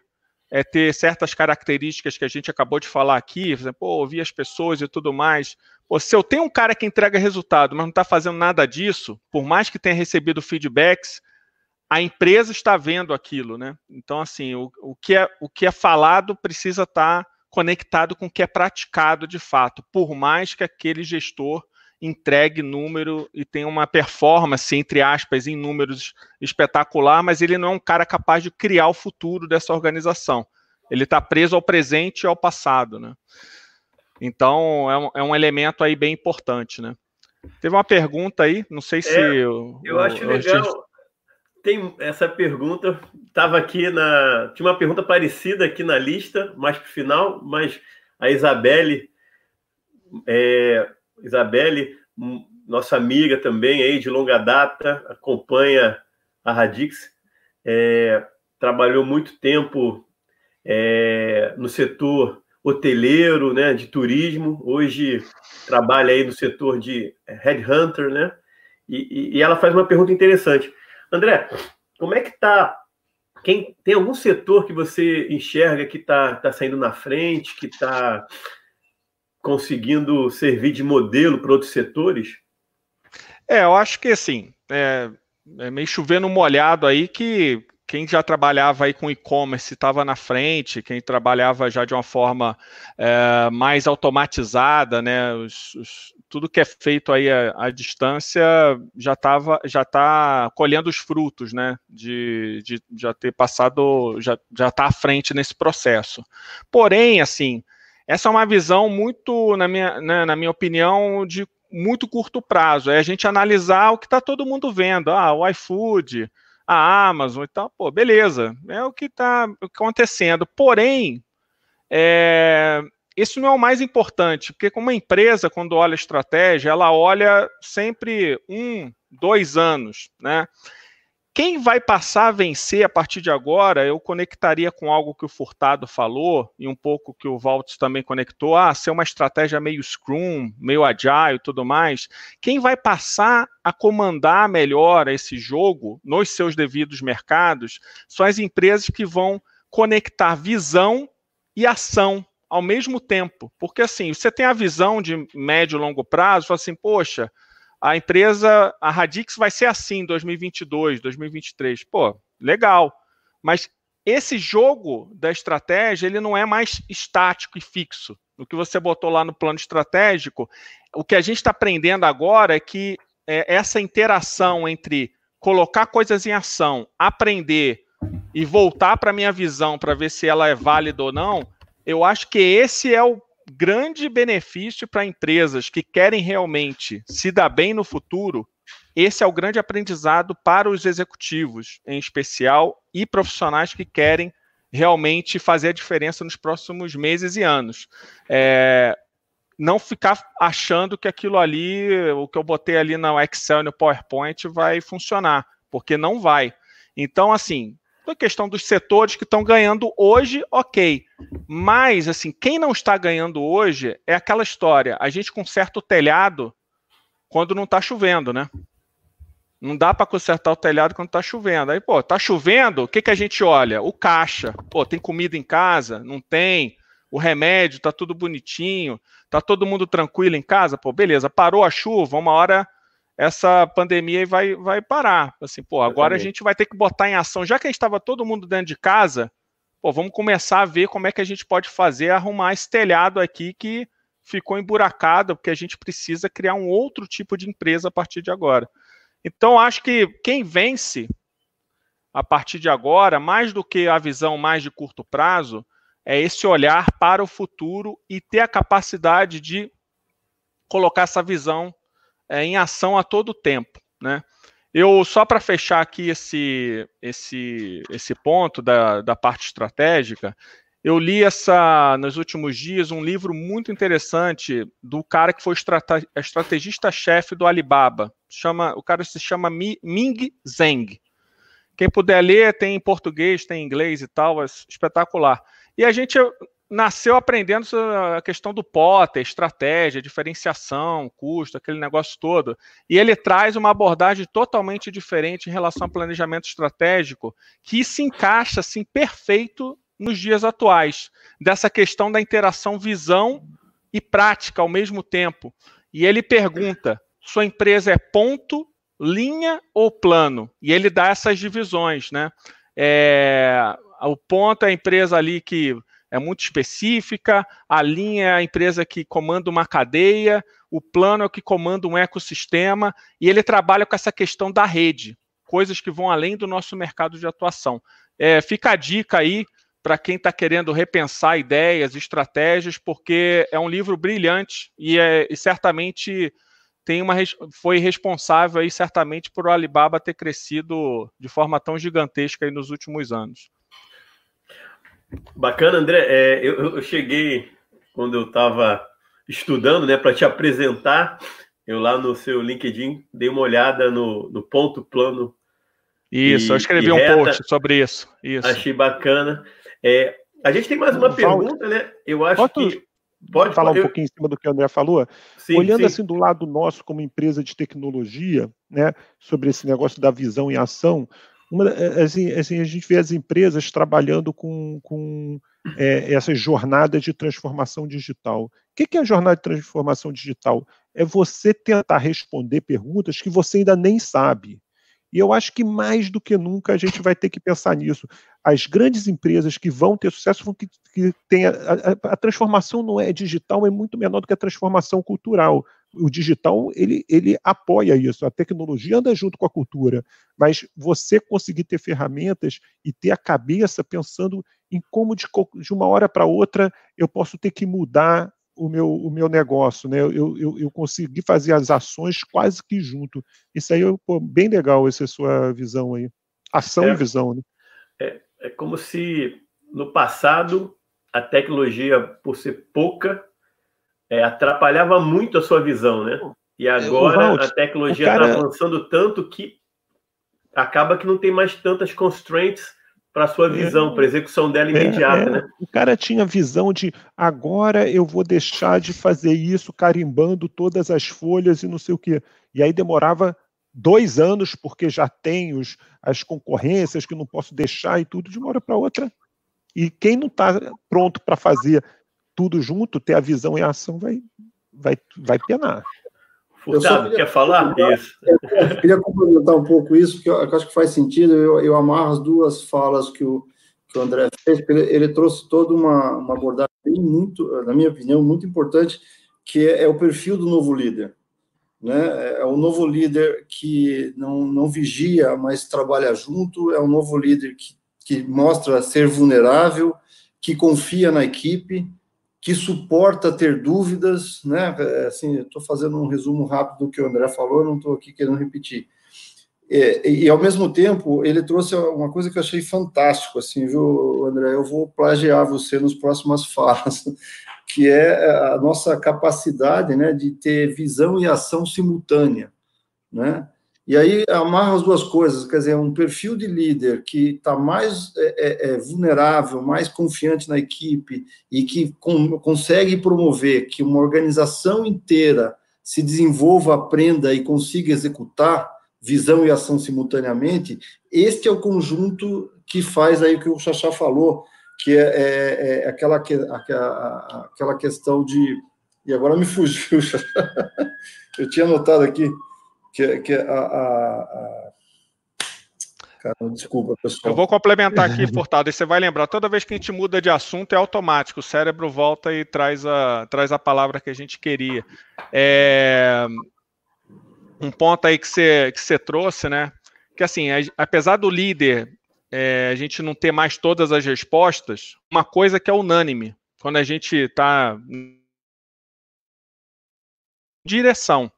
é ter certas características que a gente acabou de falar aqui, pô, ouvir as pessoas e tudo mais. Pô, se eu tenho um cara que entrega resultado, mas não está fazendo nada disso, por mais que tenha recebido feedbacks, a empresa está vendo aquilo, né? Então, assim, o, o, que, é, o que é falado precisa estar conectado com o que é praticado de fato, por mais que aquele gestor entregue número e tenha uma performance, entre aspas, em números espetacular, mas ele não é um cara capaz de criar o futuro dessa organização. Ele está preso ao presente e ao passado, né? Então, é um, é um, elemento aí bem importante, né? Teve uma pergunta aí, não sei se... É,
eu, eu acho legal, tem essa pergunta, estava aqui na... Tinha uma pergunta parecida aqui na lista, mais para o final, mas a Isabelle... É, Isabelle, nossa amiga também aí de longa data, acompanha a Radix, é, trabalhou muito tempo é, no setor hoteleiro, né, de turismo, hoje trabalha aí no setor de headhunter, né, e, e ela faz uma pergunta interessante. André, como é que está quem tem algum setor que você enxerga que está tá saindo na frente, que está conseguindo servir de modelo para outros setores?
É, eu acho que assim, é, é meio chovendo molhado aí que quem já trabalhava aí com e-commerce estava na frente, quem trabalhava já de uma forma é, mais automatizada, né? Os, os, tudo que é feito aí à, à distância já estava, já está colhendo os frutos, né? De, de já ter passado, já está à frente nesse processo. Porém, assim, essa é uma visão muito, na minha, né, na minha opinião, de muito curto prazo. É a gente analisar o que está todo mundo vendo. Ah, o iFood, a Amazon e tal. Pô, beleza. É o que está acontecendo. Porém, é, isso não é o mais importante, porque como uma empresa, quando olha estratégia, ela olha sempre um, dois anos, né? Quem vai passar a vencer a partir de agora, eu conectaria com algo que o Furtado falou e um pouco que o Valtz também conectou, ah, ser uma estratégia meio Scrum, meio Agile e tudo mais. Quem vai passar a comandar melhor esse jogo nos seus devidos mercados são as empresas que vão conectar visão e ação ao mesmo tempo. Porque assim, você tem a visão de médio e longo prazo, fala assim, poxa, a empresa, a Radix vai ser assim em 2022, 2023. Pô, legal. Mas esse jogo da estratégia, ele não é mais estático e fixo. O que você botou lá no plano estratégico, o que a gente está aprendendo agora é que é, essa interação entre colocar coisas em ação, aprender e voltar para a minha visão para ver se ela é válida ou não, eu acho que esse é o grande benefício para empresas que querem realmente se dar bem no futuro. Esse é o grande aprendizado para os executivos, em especial, e profissionais que querem realmente fazer a diferença nos próximos meses e anos. É, não ficar achando que aquilo ali, o que eu botei ali no Excel e no PowerPoint vai funcionar, porque não vai. Então, assim, a questão dos setores que estão ganhando hoje, ok. Mas, assim, quem não está ganhando hoje é aquela história. A gente conserta o telhado quando não está chovendo, né? Não dá para consertar o telhado quando está chovendo. Aí, pô, tá chovendo, o que, que a gente olha? O caixa. Pô, tem comida em casa? Não tem. O remédio, tá tudo bonitinho. Tá todo mundo tranquilo em casa? Pô, beleza. Parou a chuva, uma hora essa pandemia vai, vai parar. Assim, pô, agora a gente vai ter que botar em ação, já que a gente estava todo mundo dentro de casa, pô, vamos começar a ver como é que a gente pode fazer, arrumar esse telhado aqui que ficou emburacada, porque a gente precisa criar um outro tipo de empresa a partir de agora. Então, acho que quem vence a partir de agora, mais do que a visão mais de curto prazo, é esse olhar para o futuro e ter a capacidade de colocar essa visão é, em ação a todo tempo, né? Eu só para fechar aqui esse esse esse ponto da, da parte estratégica, eu li essa nos últimos dias um livro muito interessante do cara que foi estrategista-chefe do Alibaba. Chama, o cara se chama Ming Zeng. Quem puder ler, tem em português, tem em inglês e tal, é espetacular. E a gente nasceu aprendendo a questão do Potter, estratégia, diferenciação, custo, aquele negócio todo. E ele traz uma abordagem totalmente diferente em relação ao planejamento estratégico, que se encaixa assim perfeito nos dias atuais, dessa questão da interação visão e prática ao mesmo tempo. E ele pergunta: sua empresa é ponto, linha ou plano? E ele dá essas divisões, né? É, o ponto é a empresa ali que é muito específica, a linha é a empresa que comanda uma cadeia, o plano é o que comanda um ecossistema, e ele trabalha com essa questão da rede, coisas que vão além do nosso mercado de atuação. É, fica a dica aí para quem está querendo repensar ideias, estratégias, porque é um livro brilhante e, é, e certamente tem uma, foi responsável aí certamente por o Alibaba ter crescido de forma tão gigantesca nos últimos anos.
Bacana, André. É, eu, eu, cheguei quando eu estava estudando, né, para te apresentar. Eu lá no seu LinkedIn dei uma olhada no, no ponto plano.
Isso, e, eu escrevi um reta. post sobre isso. isso.
Achei bacana. É, a gente tem mais uma pergunta, né? Eu acho
que. Pode falar um eu... pouquinho em cima do que o André falou? Sim, Olhando sim. assim do lado nosso como empresa de tecnologia, né, sobre esse negócio da visão e ação, uma, é, assim, assim, a gente vê as empresas trabalhando com, com é, essa jornada de transformação digital. O que é a jornada de transformação digital? É você tentar responder perguntas que você ainda nem sabe. E eu acho que mais do que nunca a gente vai ter que pensar nisso. As grandes empresas que vão ter sucesso vão que, que a, a, a, transformação não é digital, é muito menor do que a transformação cultural. O digital ele, ele apoia isso, a tecnologia anda junto com a cultura, mas você conseguir ter ferramentas e ter a cabeça pensando em como de, de uma hora para outra eu posso ter que mudar o meu, o meu negócio, né? Eu, eu, eu consegui fazer as ações quase que junto. Isso aí é bem legal, essa sua visão aí. Ação é, e visão, né?
É, é como se no passado a tecnologia, por ser pouca, é, atrapalhava muito a sua visão, né? E agora a tecnologia está cara... avançando tanto que acaba que não tem mais tantas constraints para sua visão, é, para execução dela é, imediata, é, né?
O cara tinha visão de agora eu vou deixar de fazer isso carimbando todas as folhas e não sei o quê. E aí demorava dois anos porque já tem os, as concorrências que não posso deixar e tudo de uma hora para outra. E quem não está pronto para fazer tudo junto, ter a visão e a ação, vai, vai, vai penar.
Furtado, queria, quer falar?
Eu. (laughs) Eu queria complementar um pouco isso, porque eu, eu acho que faz sentido. Eu, eu, amarro as duas falas que o, que o André fez, porque ele, ele trouxe toda uma, uma abordagem muito, na minha opinião, muito importante, que é, é o perfil do novo líder. Né? É o novo líder que não, não vigia, mas trabalha junto, é o novo líder que, que mostra ser vulnerável, que confia na equipe, que suporta ter dúvidas, né? É, assim, estou fazendo um resumo rápido do que o André falou, não estou aqui querendo repetir. E, e, ao mesmo tempo, ele trouxe uma coisa que eu achei fantástico, assim, viu, André? Eu vou plagiar você nas próximas (laughs) falas, que é a nossa capacidade, né, de ter visão e ação simultânea, né? E aí amarra as duas coisas, quer dizer, um perfil de líder que está mais é, é, é, vulnerável, mais confiante na equipe e que com, consegue promover que uma organização inteira se desenvolva, aprenda e consiga executar visão e ação simultaneamente, este é o conjunto que faz aí o que o Xaxá falou, que é, é, é aquela, aquela, aquela questão de... E agora me fugiu, (laughs) eu tinha anotado aqui que, que a, a, a,
Cara, desculpa, pessoal. Eu vou complementar aqui, Furtado, e você vai lembrar, toda vez que a gente muda de assunto é automático, o cérebro volta e traz a, traz a palavra que a gente queria. É, um ponto aí que você, que você trouxe, né? Que assim, apesar do líder é, a gente não ter mais todas as respostas, uma coisa que é unânime, quando a gente está direção.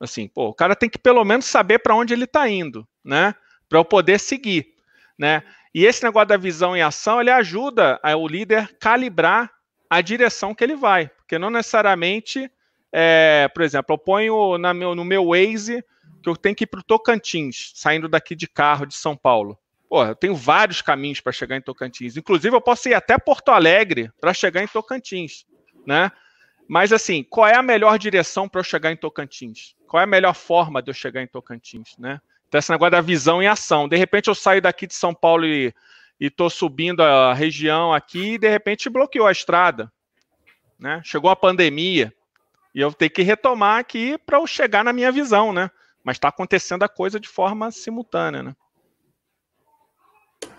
Assim, pô, o cara tem que pelo menos saber para onde ele está indo, né? Para eu poder seguir, né? E esse negócio da visão e ação, ele ajuda o líder calibrar a direção que ele vai, porque não necessariamente, é, por exemplo, eu ponho na meu, no meu Waze que eu tenho que ir para o Tocantins, saindo daqui de carro de São Paulo. Pô, eu tenho vários caminhos para chegar em Tocantins. Inclusive, eu posso ir até Porto Alegre para chegar em Tocantins, né? Mas assim, qual é a melhor direção para eu chegar em Tocantins? Qual é a melhor forma de eu chegar em Tocantins, né? Então, esse negócio da visão e ação. De repente, eu saio daqui de São Paulo e estou subindo a região aqui e de repente bloqueou a estrada, né? Chegou a pandemia e eu tenho que retomar aqui para eu chegar na minha visão, né? Mas está acontecendo a coisa de forma simultânea, né?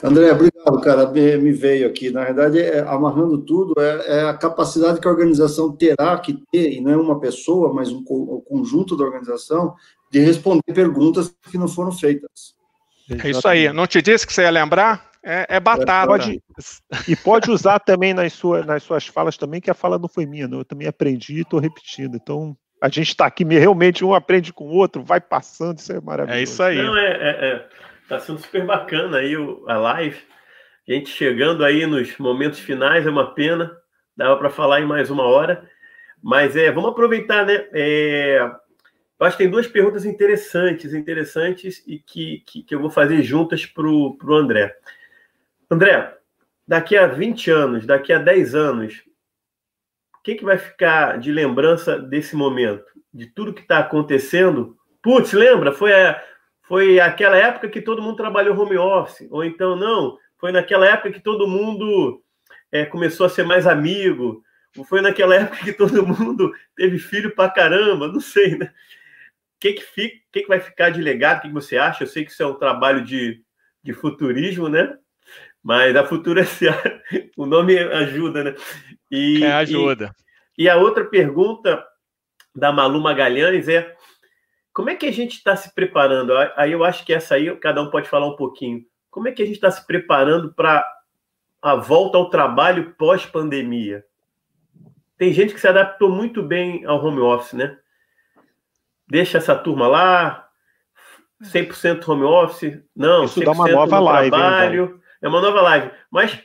André, obrigado, cara. Me, me veio aqui. Na verdade, é, amarrando tudo, é, é, a capacidade que a organização terá que ter, e não é uma pessoa, mas um, um conjunto da organização, de responder perguntas que não foram feitas.
É isso aí. Não te disse que você ia lembrar? É, é batata.
Pode, e pode usar também nas, sua, nas suas falas também, que a fala não foi minha, não. eu também aprendi e estou repetindo. Então, a gente está aqui, realmente um aprende com o outro, vai passando, isso é maravilhoso.
É isso aí. Não, é, é, é Tá sendo super bacana aí a live. A gente chegando aí nos momentos finais, é uma pena. Dava para falar em mais uma hora. Mas é, vamos aproveitar, né? É, eu acho que tem duas perguntas interessantes, interessantes e que, que, que eu vou fazer juntas para o André. André, daqui a 20 anos, daqui a 10 anos, o que, que vai ficar de lembrança desse momento? De tudo que está acontecendo? Putz, lembra? Foi a, foi aquela época que todo mundo trabalhou home office, ou então não, foi naquela época que todo mundo é, começou a ser mais amigo, ou foi naquela (laughs) época que todo mundo teve filho pra caramba, não sei, né? O que, que, fica, que, que vai ficar de legado? O que, que você acha? Eu sei que isso é um trabalho de, de futurismo, né? Mas a Futura (laughs) SA, o nome ajuda, né?
E, é, ajuda.
E, e a outra pergunta da Malu Magalhães é como é que a gente está se preparando? Aí eu acho que essa aí cada um pode falar um pouquinho. Como é que a gente está se preparando para a volta ao trabalho pós-pandemia? Tem gente que se adaptou muito bem ao home office, né? Deixa essa turma lá, 100% home office. Não,
Isso dá uma nova live.
Trabalho. Então. É uma nova live. Mas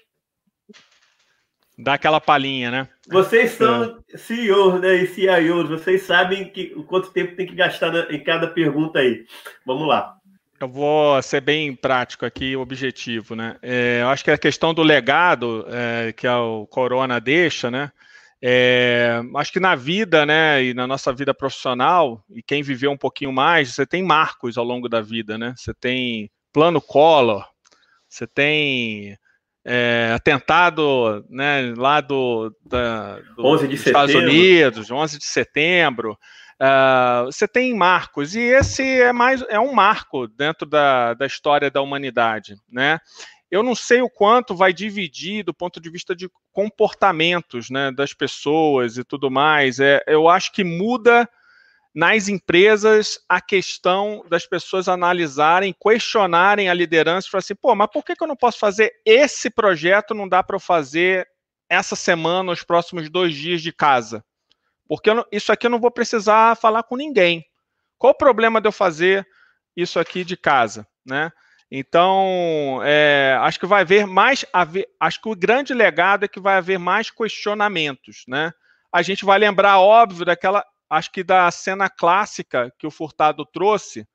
Dá aquela palhinha, né?
Vocês são é. CEOs né, e CIOs, vocês sabem que, o quanto tempo tem que gastar em cada pergunta aí. Vamos lá.
Eu vou ser bem prático aqui, objetivo, né? É, eu acho que a questão do legado é, que o Corona deixa, né? É, acho que na vida, né, e na nossa vida profissional, e quem viveu um pouquinho mais, você tem marcos ao longo da vida, né? Você tem plano Collor, você tem é, atentado né, lá do, da, do
11 de
Estados
setembro.
Unidos, 11 de setembro. Uh, você tem marcos, e esse é mais é um marco dentro da, da história da humanidade. Né? Eu não sei o quanto vai dividir do ponto de vista de comportamentos né, das pessoas e tudo mais. É, eu acho que muda nas empresas a questão das pessoas analisarem, questionarem a liderança e falar assim, pô, mas por que, eu não posso fazer esse projeto, não dá para eu fazer essa semana, os próximos dois dias de casa? Porque não, isso aqui eu não vou precisar falar com ninguém. Qual o problema de eu fazer isso aqui de casa, né? Então, é, acho que vai haver mais, acho que o grande legado é que vai haver mais questionamentos, né? A gente vai lembrar, óbvio, daquela acho que da cena clássica que o Furtado trouxe,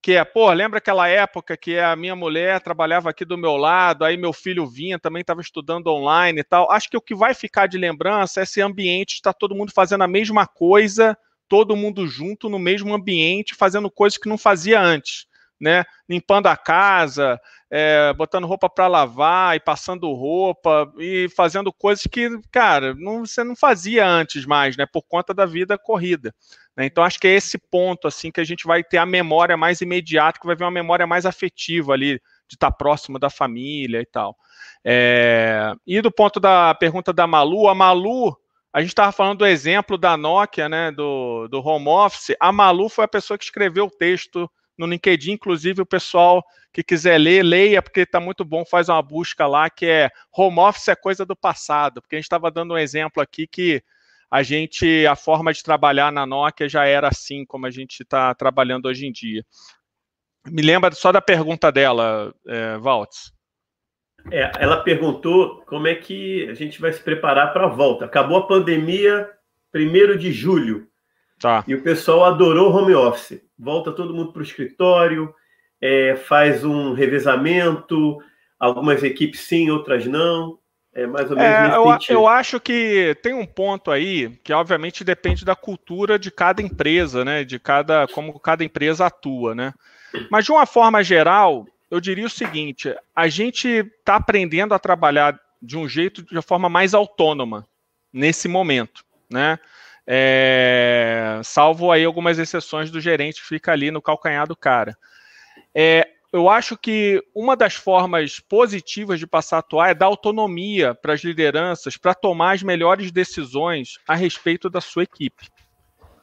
que é, pô, lembra aquela época que a minha mulher trabalhava aqui do meu lado, aí meu filho vinha, também estava estudando online e tal. Acho que o que vai ficar de lembrança é esse ambiente, está todo mundo fazendo a mesma coisa, todo mundo junto no mesmo ambiente, fazendo coisas que não fazia antes. Né? Limpando a casa, é, botando roupa para lavar e passando roupa e fazendo coisas que, cara, não, você não fazia antes mais, né? Por conta da vida corrida. Né? Então, acho que é esse ponto, assim, que a gente vai ter a memória mais imediata, que vai ver uma memória mais afetiva ali, de estar próximo da família e tal. É... E do ponto da pergunta da Malu, a Malu, a gente estava falando do exemplo da Nokia, né, do, do home office. A Malu foi a pessoa que escreveu o texto no LinkedIn, inclusive o pessoal que quiser ler, leia, porque está muito bom, faz uma busca lá, que é home office é coisa do passado, porque a gente estava dando um exemplo aqui que a gente, a forma de trabalhar na Nokia já era assim, como a gente está trabalhando hoje em dia. Me lembra só da pergunta dela, é, Valtz.
É, ela perguntou como é que a gente vai se preparar para a volta. Acabou a pandemia, primeiro de julho. Tá. E o pessoal adorou home office. Volta todo mundo para o escritório, é, faz um revezamento, algumas equipes sim, outras não. É mais ou menos
é, eu, eu, acho que tem um ponto aí que obviamente depende da cultura de cada empresa, né? De cada como cada empresa atua, né? Mas de uma forma geral, eu diria o seguinte: a gente está aprendendo a trabalhar de um jeito de uma forma mais autônoma nesse momento, né? É, salvo aí algumas exceções do gerente que fica ali no calcanhar do cara. É, eu acho que uma das formas positivas de passar a atuar é dar autonomia para as lideranças para tomar as melhores decisões a respeito da sua equipe.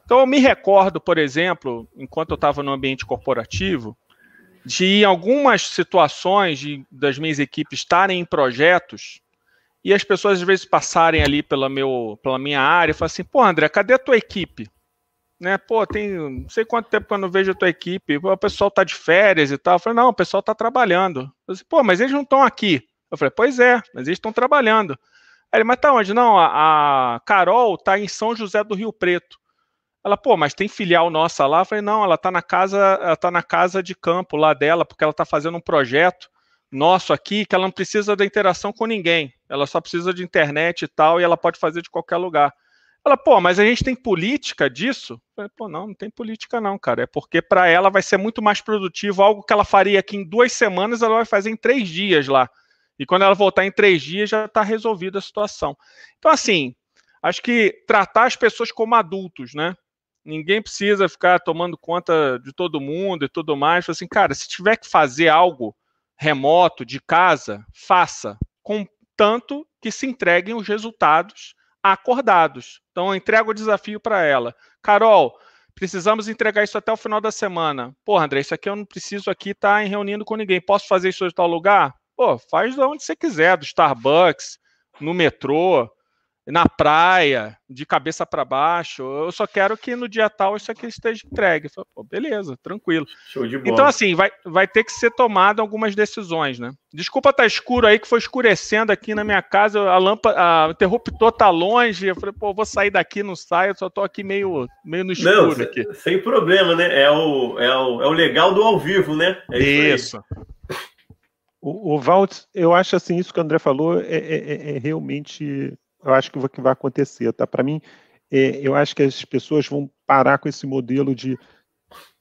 Então, eu me recordo, por exemplo, enquanto eu estava no ambiente corporativo, de algumas situações de, das minhas equipes estarem em projetos e as pessoas às vezes passarem ali pela, meu, pela minha área e falam assim: pô, André, cadê a tua equipe? né? Pô, tem não sei quanto tempo que eu não vejo a tua equipe. o pessoal tá de férias e tal. Eu falei, não, o pessoal tá trabalhando. Eu falei, pô, mas eles não estão aqui. Eu falei, pois é, mas eles estão trabalhando. Aí ele, mas tá onde? Não, a, a, Carol tá em São José do Rio Preto. Ela, pô, mas tem filial nossa lá? Eu falei, não, ela tá na casa, ela tá na casa de campo lá dela, porque ela tá fazendo um projeto nosso aqui que ela não precisa da interação com ninguém. Ela só precisa de internet e tal, e ela pode fazer de qualquer lugar. Ela, pô, mas a gente tem política disso? Falei, pô, não, não tem política não, cara. É porque para ela vai ser muito mais produtivo algo que ela faria aqui em duas semanas, ela vai fazer em três dias lá. E quando ela voltar em três dias, já está resolvida a situação. Então, assim, acho que tratar as pessoas como adultos, né? Ninguém precisa ficar tomando conta de todo mundo e tudo mais. Assim, cara, se tiver que fazer algo remoto, de casa, faça. Contanto que se entreguem os resultados acordados. Então, eu entrego o desafio para ela. Carol, precisamos entregar isso até o final da semana. Pô, André, isso aqui eu não preciso aqui estar tá reunindo com ninguém. Posso fazer isso de tal lugar? Pô, faz de onde você quiser, do Starbucks, no metrô, na praia, de cabeça para baixo. Eu só quero que no dia tal isso aqui esteja entregue. Falo, Pô, beleza, tranquilo. Show de bola. Então, assim, vai, vai ter que ser tomado algumas decisões, né? Desculpa tá escuro aí, que foi escurecendo aqui na minha casa, a lâmpada, a interruptor tá longe. Eu falei, pô, vou sair daqui, não saio, só tô aqui meio, meio no escuro
não,
aqui.
Sem problema, né? É o, é, o, é o legal do ao vivo, né?
É isso. isso.
O, o Walt, eu acho assim, isso que o André falou é, é, é, é realmente eu acho que que vai acontecer, tá? Para mim, é, eu acho que as pessoas vão parar com esse modelo de,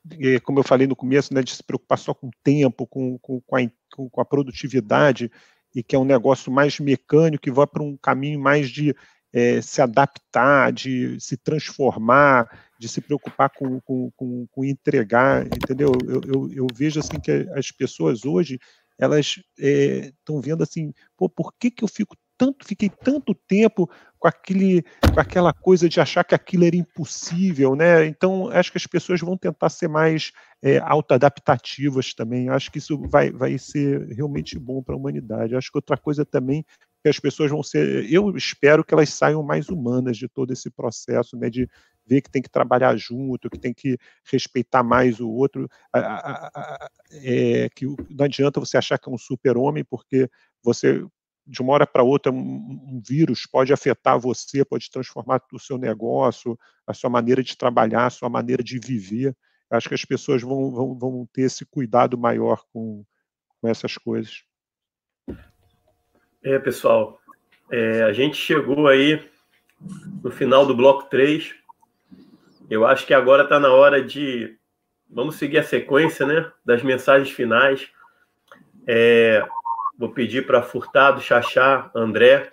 de, como eu falei no começo, né, de se preocupar só com o tempo, com, com, com, a, com a produtividade, e que é um negócio mais mecânico, que vai para um caminho mais de é, se adaptar, de se transformar, de se preocupar com, com, com, com entregar, entendeu? Eu, eu, eu, vejo assim que as pessoas hoje elas estão é, vendo assim, pô, por que, que eu fico tanto, fiquei tanto tempo com aquele, com aquela coisa de achar que aquilo era impossível, né? Então acho que as pessoas vão tentar ser mais é, autoadaptativas também. Acho que isso vai, vai ser realmente bom para a humanidade. Acho que outra coisa também que as pessoas vão ser, eu espero que elas saiam mais humanas de todo esse processo, né? De ver que tem que trabalhar junto, que tem que respeitar mais o outro, é, que não adianta você achar que é um super-homem, porque você de uma hora para outra, um, vírus pode afetar você, pode transformar o seu negócio, a sua maneira de trabalhar, a sua maneira de viver. Acho que as pessoas vão, vão, vão ter esse cuidado maior com, com essas coisas.
É, pessoal, é, a gente chegou aí no final do bloco 3. Eu acho que agora está na hora de vamos seguir a sequência, né? Das mensagens finais. É, vou pedir para Furtado, Xaxá, André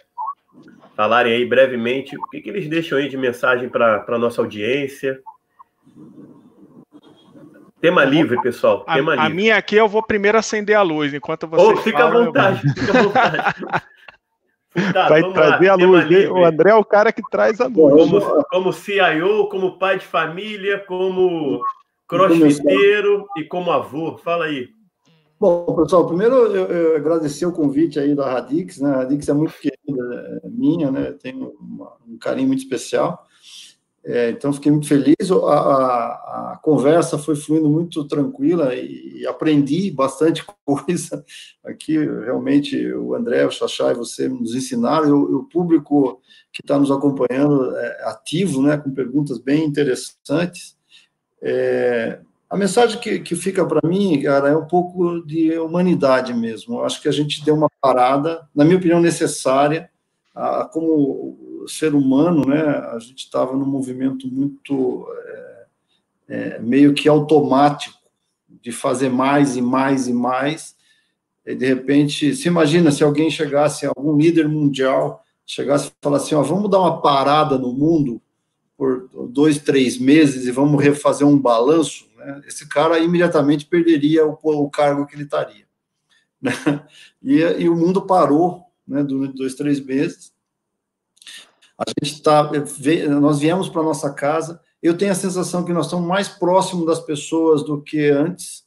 falarem aí brevemente o que, que eles deixam aí de mensagem para a nossa audiência. Tema livre, pessoal. Tema
a,
livre.
A minha aqui eu vou primeiro acender a luz enquanto você. Oh,
fica falam, à vontade, fica à vontade. (laughs)
Tá, Vai trazer lá, a luz. O André é o cara que traz a luz.
Como, como CIO, como pai de família, como crossfiteiro e como avô. Fala aí.
Bom, pessoal, primeiro eu, eu agradecer o convite aí da Radix, né? A Radix é muito querida é minha, né? Uma, um carinho muito especial. É, então, fiquei muito feliz. A, a, a, conversa foi fluindo muito tranquila e, e, aprendi bastante (laughs) coisa aqui. Realmente, o André, o Xaxá e você nos ensinaram. E o, o público que está nos acompanhando é ativo, né, com perguntas bem interessantes. É, a mensagem que, que fica para mim, cara, é um pouco de humanidade mesmo. Eu acho que a gente deu uma parada, na minha opinião, necessária, a, como ser humano, né, a gente estava num movimento muito é, é, meio que automático de fazer mais e mais e mais. E de repente, se imagina se alguém chegasse, algum líder mundial chegasse e falasse assim, ó, vamos dar uma parada no mundo por dois, três meses e vamos refazer um balanço? Esse cara imediatamente perderia o, o cargo que ele estaria. (laughs) E, e, o mundo parou né, durante dois, três meses, a gente está, nós viemos para nossa casa. Eu tenho a sensação que nós estamos mais próximos das pessoas do que antes.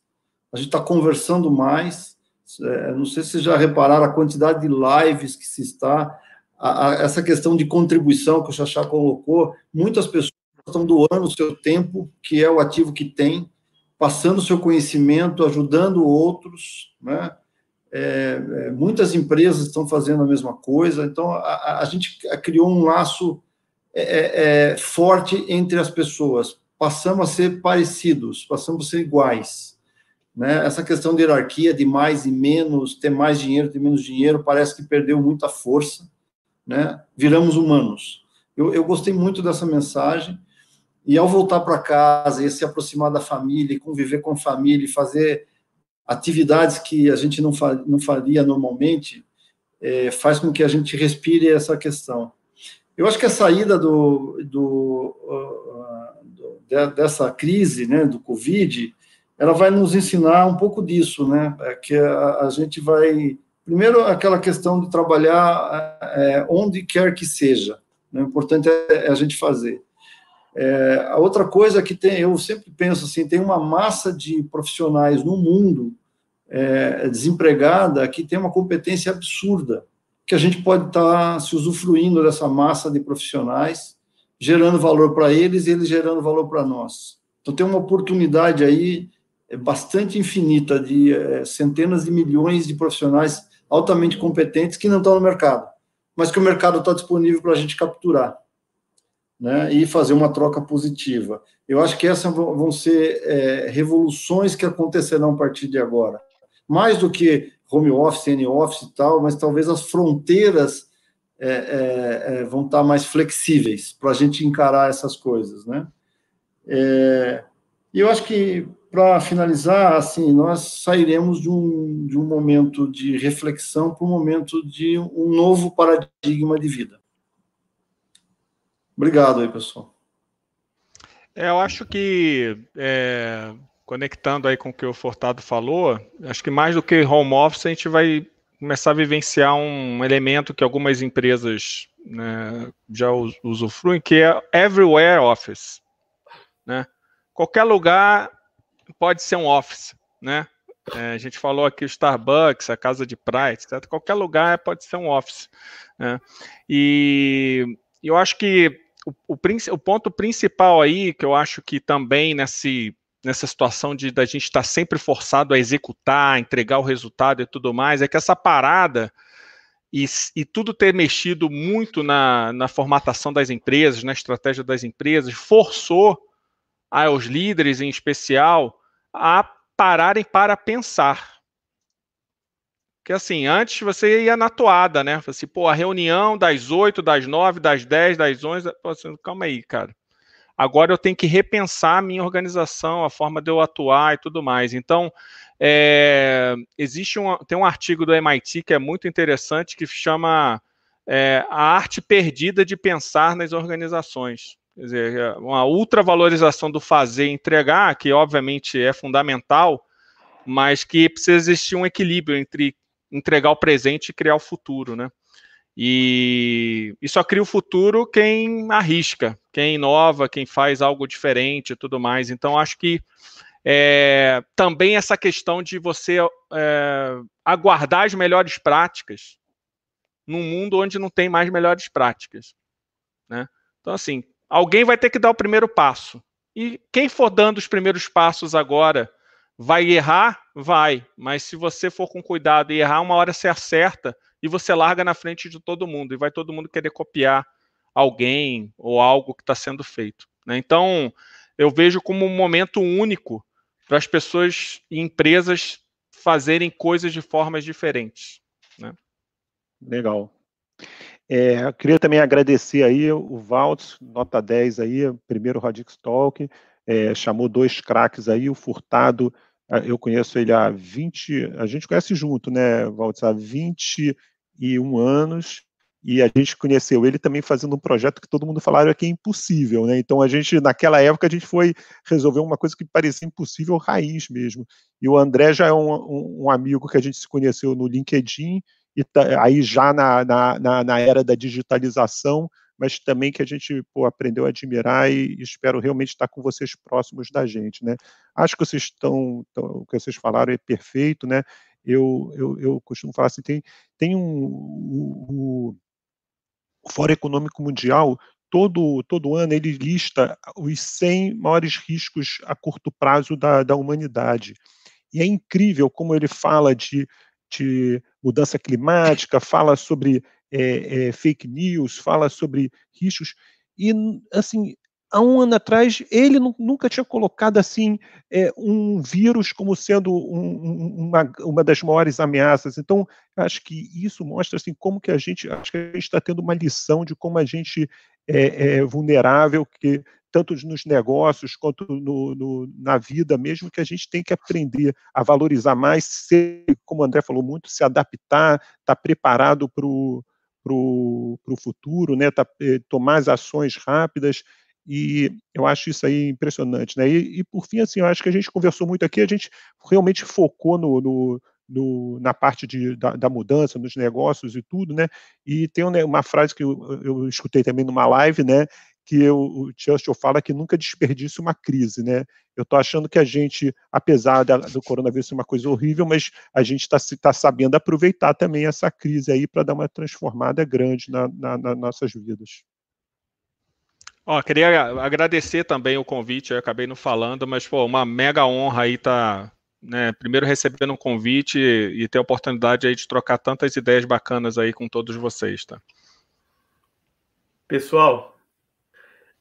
A gente está conversando mais. É, não sei se vocês já repararam a quantidade de lives que se está. A, a, essa questão de contribuição que o Xaxá colocou, muitas pessoas estão doando o seu tempo, que é o ativo que tem, passando o seu conhecimento, ajudando outros, né? É, é, muitas empresas estão fazendo a mesma coisa, então a, a gente criou um laço é, é, é, forte entre as pessoas, passamos a ser parecidos, passamos a ser iguais. Né? Essa questão de hierarquia, de mais e menos, ter mais dinheiro, ter menos dinheiro, parece que perdeu muita força, né? viramos humanos. Eu, eu gostei muito dessa mensagem, e ao voltar para casa e se aproximar da família, conviver com a família, fazer atividades que a gente não, fa não faria normalmente, é, faz com que a gente respire essa questão. Eu acho que a saída do, do, uh, do dessa crise, né, do Covid, ela vai nos ensinar um pouco disso, né, é que a, a gente vai, primeiro, aquela questão de trabalhar é, onde quer que seja, né, o importante é, é a gente fazer. É, a outra coisa que tem, eu sempre penso assim, tem uma massa de profissionais no mundo é, desempregada que tem uma competência absurda, que a gente pode estar tá se usufruindo dessa massa de profissionais, gerando valor para eles e eles gerando valor para nós. Então tem uma oportunidade aí é, bastante infinita de é, centenas de milhões de profissionais altamente competentes que não estão no mercado, mas que o mercado está disponível para a gente capturar. Né, e fazer uma troca positiva. Eu acho que essas vão ser é, revoluções que acontecerão a partir de agora mais do que home office, N office e tal, mas talvez as fronteiras é, é, é vão estar mais flexíveis para a gente encarar essas coisas, né? É, e eu acho que para finalizar, assim, nós sairemos de um, de um momento de reflexão para um momento de um novo paradigma de vida. Obrigado aí, pessoal.
É, eu acho que é, conectando aí com o que o Fortado falou, acho que mais do que home office, a gente vai começar a vivenciar um elemento que algumas empresas né, já usufruem, que é everywhere office. Né? Qualquer lugar pode ser um office. Né? É, a gente falou aqui o Starbucks, a casa de praia, etc. Qualquer lugar pode ser um office. Né? E eu acho que o, o, o ponto principal aí, que eu acho que também nesse nessa situação de da gente estar tá sempre forçado a executar, entregar o resultado e tudo mais, é que essa parada e, e tudo ter mexido muito na, na formatação das empresas, na estratégia das empresas, forçou aos líderes, em especial, a pararem para pensar. Que assim, antes você ia na toada, né? Assim, pô, a reunião das 8, das 9, das 10, das 11, assim, calma aí, cara agora eu tenho que repensar a minha organização, a forma de eu atuar e tudo mais. Então, é, existe um, tem um artigo do MIT que é muito interessante que chama é, A Arte Perdida de Pensar nas Organizações. Quer dizer, é uma ultravalorização do fazer e entregar, que obviamente é fundamental, mas que precisa existir um equilíbrio entre entregar o presente e criar o futuro, né? E, e só cria o futuro quem arrisca, quem inova, quem faz algo diferente e tudo mais. Então, acho que é, também essa questão de você é, aguardar as melhores práticas num mundo onde não tem mais melhores práticas. Né? Então, assim, alguém vai ter que dar o primeiro passo. E quem for dando os primeiros passos agora vai errar? Vai. Mas se você for com cuidado e errar, uma hora você acerta e você larga na frente de todo mundo. E vai todo mundo querer copiar alguém ou algo que está sendo feito. Né? Então, eu vejo como um momento único para as pessoas e empresas fazerem coisas de formas diferentes. Né?
Legal. É, eu queria também agradecer aí o Valtz, nota 10 aí, primeiro Radix Talk, é, chamou dois craques aí, o Furtado, eu conheço ele há 20, a gente conhece junto, né, Valtz, há 21 anos, e a gente conheceu ele também fazendo um projeto que todo mundo falaram que é impossível, né? Então a gente, naquela época, a gente foi resolver uma coisa que parecia impossível, raiz mesmo. E o André já é um, um, um amigo que a gente se conheceu no LinkedIn, e tá, aí já na, na, na, era da digitalização, mas também que a gente pô, aprendeu a admirar e, espero realmente estar com vocês próximos da gente, né? Acho que vocês estão, o que vocês falaram é perfeito, né? Eu, eu, eu costumo falar assim, tem, tem um, um, o Fórum Econômico Mundial, todo, todo ano, ele lista os 100 maiores riscos a curto prazo da, da humanidade. E é incrível como ele fala de, de mudança climática, fala sobre é, é, fake news, fala sobre riscos. E, assim, há um ano atrás, ele nunca tinha colocado assim é, um vírus como sendo um, uma, uma das maiores ameaças. Então, acho que isso mostra assim como que a gente, acho que a gente está tendo uma lição de como a gente é, é vulnerável, que tanto nos negócios quanto no, no, na vida mesmo, que a gente tem que aprender a valorizar mais, ser, como o André falou muito, se adaptar, estar tá preparado para o para o futuro, né, tá, eh, tomar as ações rápidas e eu acho isso aí impressionante, né? E, e, por fim, assim, eu acho que a gente conversou muito aqui, a gente realmente focou no, no, no na parte de, da, da, mudança, nos negócios e tudo, né? E tem uma, frase que eu, eu, escutei também numa live, né? Que eu, o Churchill fala que nunca desperdice uma crise, né? Eu estou achando que a gente, apesar da, do coronavírus ser uma coisa horrível, mas a gente está tá sabendo aproveitar também essa crise aí para dar uma transformada grande na, na, nas nossas vidas.
Ó, queria agradecer também o convite, eu acabei não falando, mas pô, uma mega honra aí tá, né, primeiro recebendo um convite e, e ter a oportunidade aí de trocar tantas ideias bacanas aí com todos vocês, tá?
Pessoal,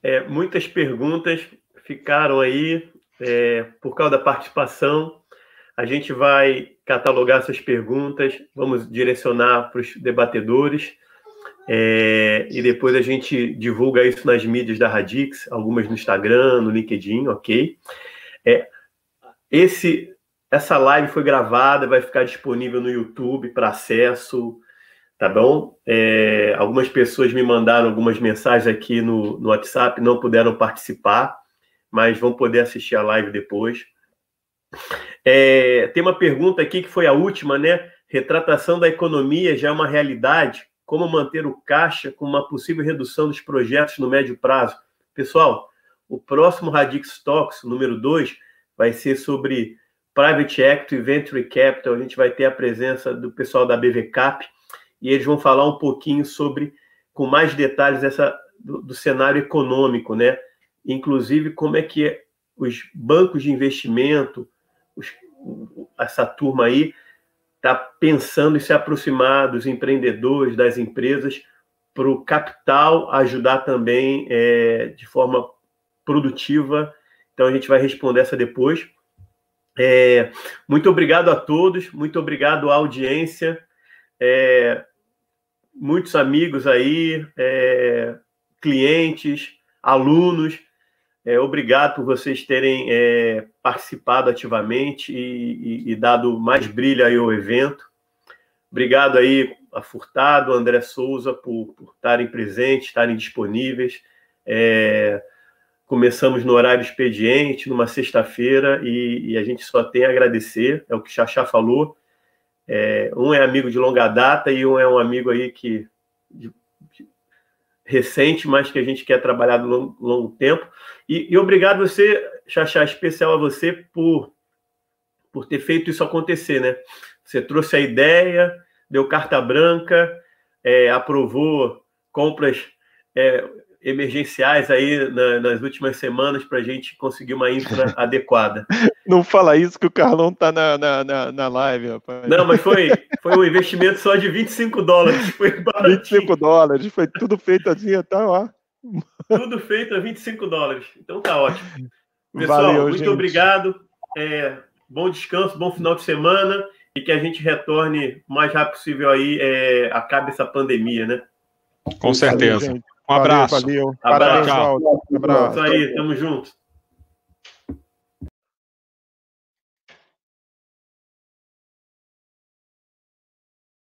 é, muitas perguntas ficaram aí é, por causa da participação. A gente vai catalogar essas perguntas, vamos direcionar para os debatedores. É, e depois a gente divulga isso nas mídias da Radix, algumas no Instagram, no LinkedIn, ok? É, esse, essa live foi gravada, vai ficar disponível no YouTube para acesso, tá bom? É, algumas pessoas me mandaram algumas mensagens aqui no, no WhatsApp, não puderam participar, mas vão poder assistir a live depois. É, tem uma pergunta aqui que foi a última, né? Retratação da economia já é uma realidade? como manter o caixa com uma possível redução dos projetos no médio prazo. Pessoal, o próximo Radix Talks, número 2, vai ser sobre Private Equity e Venture Capital. A gente vai ter a presença do pessoal da BVCAP e eles vão falar um pouquinho sobre, com mais detalhes, essa, do, do cenário econômico, né? Inclusive, como é que os bancos de investimento, os, essa turma aí, está pensando em se aproximar dos empreendedores, das empresas, para o capital ajudar também é, de forma produtiva. Então a gente vai responder essa depois. É, muito obrigado a todos, muito obrigado à audiência, é, muitos amigos aí, é, clientes, alunos. É, obrigado por vocês terem é, participado ativamente e, e, e, dado mais brilho aí ao evento. Obrigado aí a Furtado, André Souza, por, estarem presentes, estarem disponíveis. É, começamos no horário expediente, numa sexta-feira, e, e, a gente só tem a agradecer, é o que Xaxá falou. É, um é amigo de longa data e um é um amigo aí que de, de, recente, mas que a gente quer trabalhar do longo, longo tempo. E, e, obrigado você, Xaxá, especial a você por, por ter feito isso acontecer, né? Você trouxe a ideia, deu carta branca, é, aprovou compras é, emergenciais aí na, nas últimas semanas para a gente conseguir uma infra (laughs) adequada.
Não fala isso que o Carlão está na, na, na, live, rapaz.
Não, mas foi, foi um investimento só de 25 dólares. (laughs) Foi
25 dólares, foi tudo feito assim, tá lá.
Tudo feito a 25 dólares. Então tá ótimo. Pessoal, Valeu, muito gente. obrigado. É, bom descanso, bom final de semana e que a gente retorne o mais rápido possível aí, é, acabe essa pandemia, né?
Com certeza.
Valeu, um abraço. Valeu,
valeu. Parabéns, Um abraço. Isso aí, tamo junto.